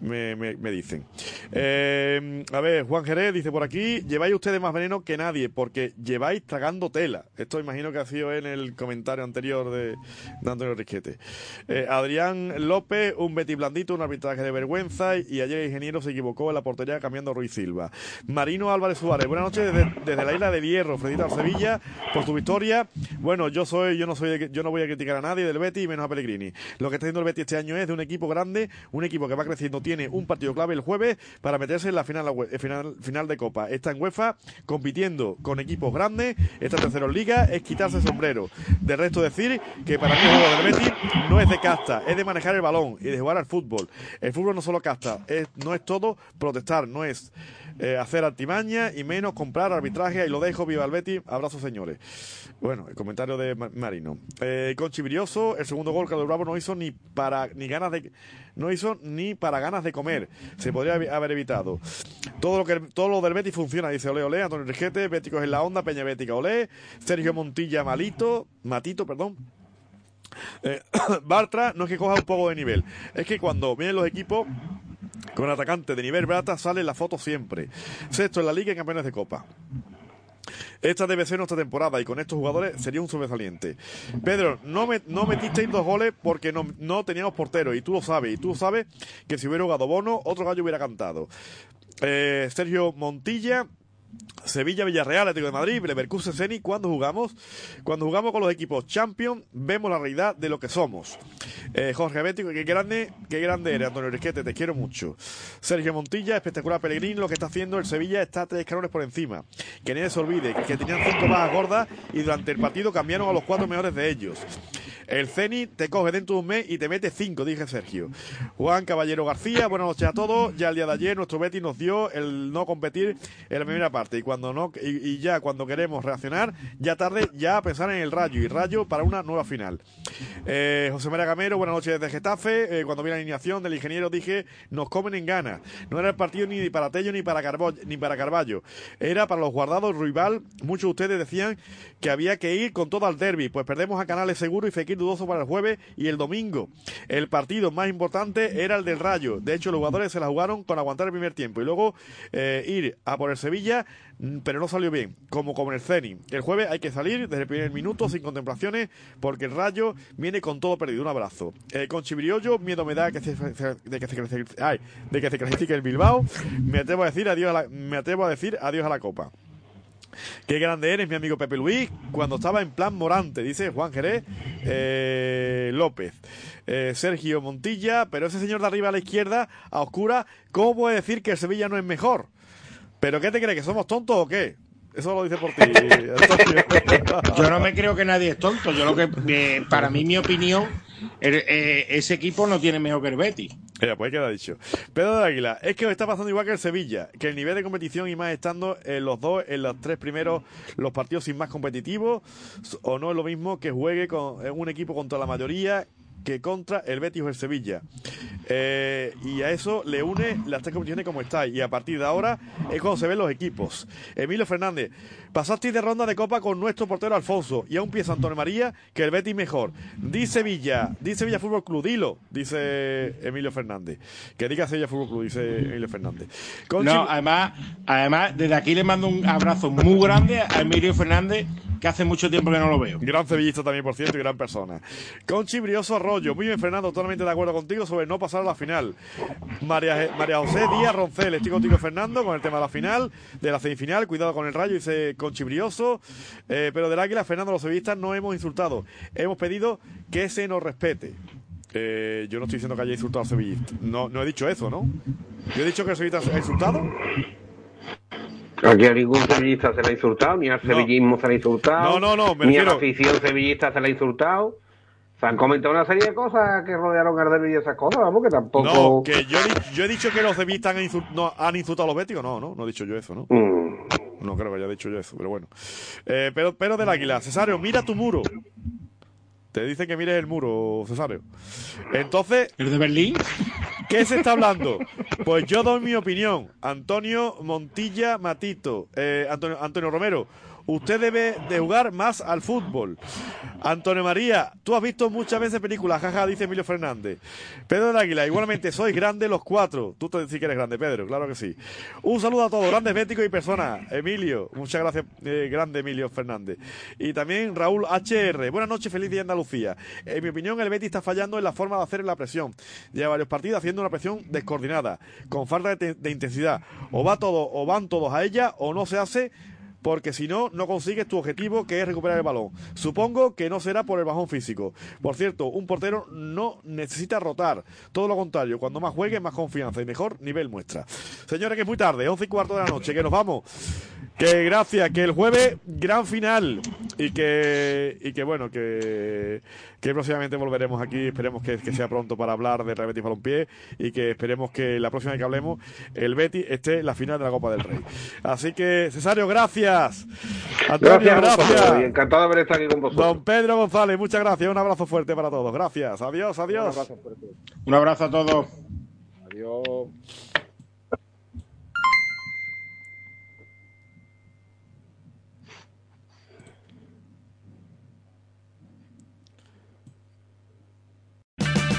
Me, me, dicen. Eh, a ver, Juan Jerez dice por aquí, lleváis ustedes más veneno que nadie, porque lleváis tragando tela. Esto imagino que ha sido en el comentario anterior de, Antonio Risquete. Eh, Adrián López, un Betty blandito, un arbitraje de vergüenza, y ayer el ingeniero se equivocó en la portería cambiando Ruiz Silva. Marino Álvarez Suárez, buenas noches desde, la isla de Hierro, Fredita Sevilla, por tu victoria. Bueno, yo soy, yo no soy, yo no voy a criticar a nadie del Betty, menos a Pellegrini. Lo que está haciendo el Betty este año es de un equipo grande, un equipo que va creciendo, tiene un partido clave el jueves para meterse en la final, final, final de Copa. Está en UEFA compitiendo con equipos grandes, está en tercero en Liga, es quitarse el sombrero. De resto decir que para mí el juego del Betty no es de casta, es de manejar el balón y de jugar al fútbol. El fútbol no solo casta, es, no es todo protestar, no es eh, hacer artimaña y menos comprar arbitraje. Y lo dejo, viva el Betty. Abrazo, señores. Bueno, el comentario de Marino. Eh, con Chibrioso, el segundo gol que el Bravo no hizo ni para ni ganas de no hizo ni para ganas de comer. Se podría haber evitado. Todo lo que todo lo del Betty funciona, dice Ole Ole, Antonio Riquete, Béticos en la onda, Peña Bética Ole, Sergio Montilla Malito, Matito, perdón. Eh, Bartra no es que coja un poco de nivel, es que cuando vienen los equipos con atacante de nivel brata sale la foto siempre. Sexto en la liga y campeones de copa. Esta debe ser nuestra temporada y con estos jugadores sería un sobresaliente. Pedro, no, me, no metisteis dos goles porque no, teníamos portero y tú lo sabes. Y tú sabes que si hubiera jugado Bono, otro gallo hubiera cantado. Eh, Sergio Montilla, Sevilla, Villarreal, Atlético de Madrid, Leverkusen, Ceni, cuando jugamos, cuando jugamos con los equipos Champions, vemos la realidad de lo que somos. Eh, Jorge Bético, qué grande, qué grande eres, Antonio Risquete, te quiero mucho. Sergio Montilla, espectacular Pellegrini, lo que está haciendo el Sevilla está tres escalones por encima. Que nadie se olvide que tenían cinco bajas gordas y durante el partido cambiaron a los cuatro mejores de ellos. El Ceni te coge dentro de un mes y te mete cinco, dije Sergio. Juan Caballero García, buenas noches a todos. Ya el día de ayer nuestro Betty nos dio el no competir en la primera parte y cuando no y, ya cuando queremos reaccionar, ya tarde ya pensar en el Rayo y Rayo para una nueva final. Eh, José María Gamero, buenas noches desde Getafe. Eh, cuando vi la alineación del ingeniero dije, nos comen en ganas. No era el partido ni para Tello ni para ni para Carballo. Era para los guardados rival. Muchos de ustedes decían que había que ir con todo al derby, pues perdemos a Canales Seguro y Fekir dudoso para el jueves y el domingo. El partido más importante era el del Rayo. De hecho, los jugadores se la jugaron con aguantar el primer tiempo y luego eh, ir a por el Sevilla, mm, pero no salió bien, como con el Ceni. El jueves hay que salir desde el primer minuto sin contemplaciones porque el Rayo viene con todo perdido. Un abrazo. Eh, con Chibriollo, miedo me da que se, de, que se, ay, de que se clasifique el Bilbao. Me atrevo a decir adiós a la, me atrevo a decir adiós a la Copa. Qué grande eres, mi amigo Pepe Luis, cuando estaba en plan Morante, dice Juan Jerez eh, López. Eh, Sergio Montilla, pero ese señor de arriba a la izquierda, a oscura, ¿cómo puede decir que el Sevilla no es mejor? ¿Pero qué te crees, que somos tontos o qué? Eso lo dice por ti.
yo no me creo que nadie es tonto. Yo lo que, eh, para mí, mi opinión, eh, ese equipo no tiene mejor que el Betis.
Ya, pues queda dicho. Pedro de Águila, es que os está pasando igual que el Sevilla, que el nivel de competición y más estando en los dos, en los tres primeros, los partidos sin más competitivos, o no es lo mismo que juegue con un equipo contra la mayoría que contra el Betis o el Sevilla. Eh, y a eso le une las tres competiciones como está. Y a partir de ahora es cuando se ven los equipos. Emilio Fernández, pasaste de ronda de copa con nuestro portero Alfonso. Y aún piensa Antonio María que el Betis mejor. Dice Sevilla, dice Sevilla Fútbol Club, dilo, dice Emilio Fernández. Que diga Sevilla Fútbol Club, dice Emilio Fernández.
no, además, además, desde aquí le mando un abrazo muy grande a Emilio Fernández que hace mucho tiempo que no lo veo.
Gran cebillista también, por cierto, y gran persona. Conchi Brioso Arroyo, muy bien, Fernando, totalmente de acuerdo contigo sobre no pasar a la final. María, José Díaz Roncel, estoy contigo, Fernando, con el tema de la final, de la semifinal, cuidado con el rayo, dice Conchi Brioso. Eh, pero del Águila, Fernando, los sevillistas no hemos insultado, hemos pedido que se nos respete. Eh, yo no estoy diciendo que haya insultado a sevillistas. No, no he dicho eso, ¿no? Yo he dicho que el sevillista ha insultado.
Aquí a ningún sevillista se le ha insultado, ni al sevillismo se le ha insultado,
no, no, no,
ni a la afición sevillista se le ha insultado. Se han comentado una serie de cosas que rodearon al derbi y esas cosas, vamos, que tampoco.
No, que yo, yo he dicho que los sevillistas han, no, han insultado a los béticos, no, no, no he dicho yo eso, ¿no? Mm. No creo que haya dicho yo eso, pero bueno. Eh, pero, pero del águila, Cesario, mira tu muro. Te dice que mires el muro, Cesario. Entonces.
¿El de Berlín?
¿Qué se está hablando? Pues yo doy mi opinión. Antonio Montilla Matito. Eh, Antonio, Antonio Romero usted debe de jugar más al fútbol. Antonio María, tú has visto muchas veces películas, jaja, dice Emilio Fernández. Pedro del Águila, igualmente sois grandes los cuatro. Tú te decís que eres grande, Pedro, claro que sí. Un saludo a todos, grandes médicos y personas. Emilio, muchas gracias, eh, grande Emilio Fernández. Y también Raúl HR, buenas noches, feliz día Andalucía. En mi opinión, el Betis está fallando en la forma de hacer la presión. Lleva varios partidos haciendo una presión descoordinada, con falta de, de intensidad. O va todo, o van todos a ella, o no se hace porque si no, no consigues tu objetivo que es recuperar el balón. Supongo que no será por el bajón físico. Por cierto, un portero no necesita rotar, todo lo contrario, cuando más juegue, más confianza y mejor nivel muestra. Señores, que es muy tarde, once y cuarto de la noche, que nos vamos. Que gracias, que el jueves gran final y que y que bueno, que, que próximamente volveremos aquí, esperemos que, sea pronto para hablar de Real Betis Balompié y que esperemos que la próxima vez que hablemos el Betis esté en la final de la Copa del Rey. Así que Cesario, gracias.
Antonio, gracias. Encantado de haber estado aquí con vosotros.
Don Pedro González, muchas gracias, un abrazo fuerte para todos. Gracias. Adiós, adiós. Un abrazo,
un abrazo a todos.
Adiós.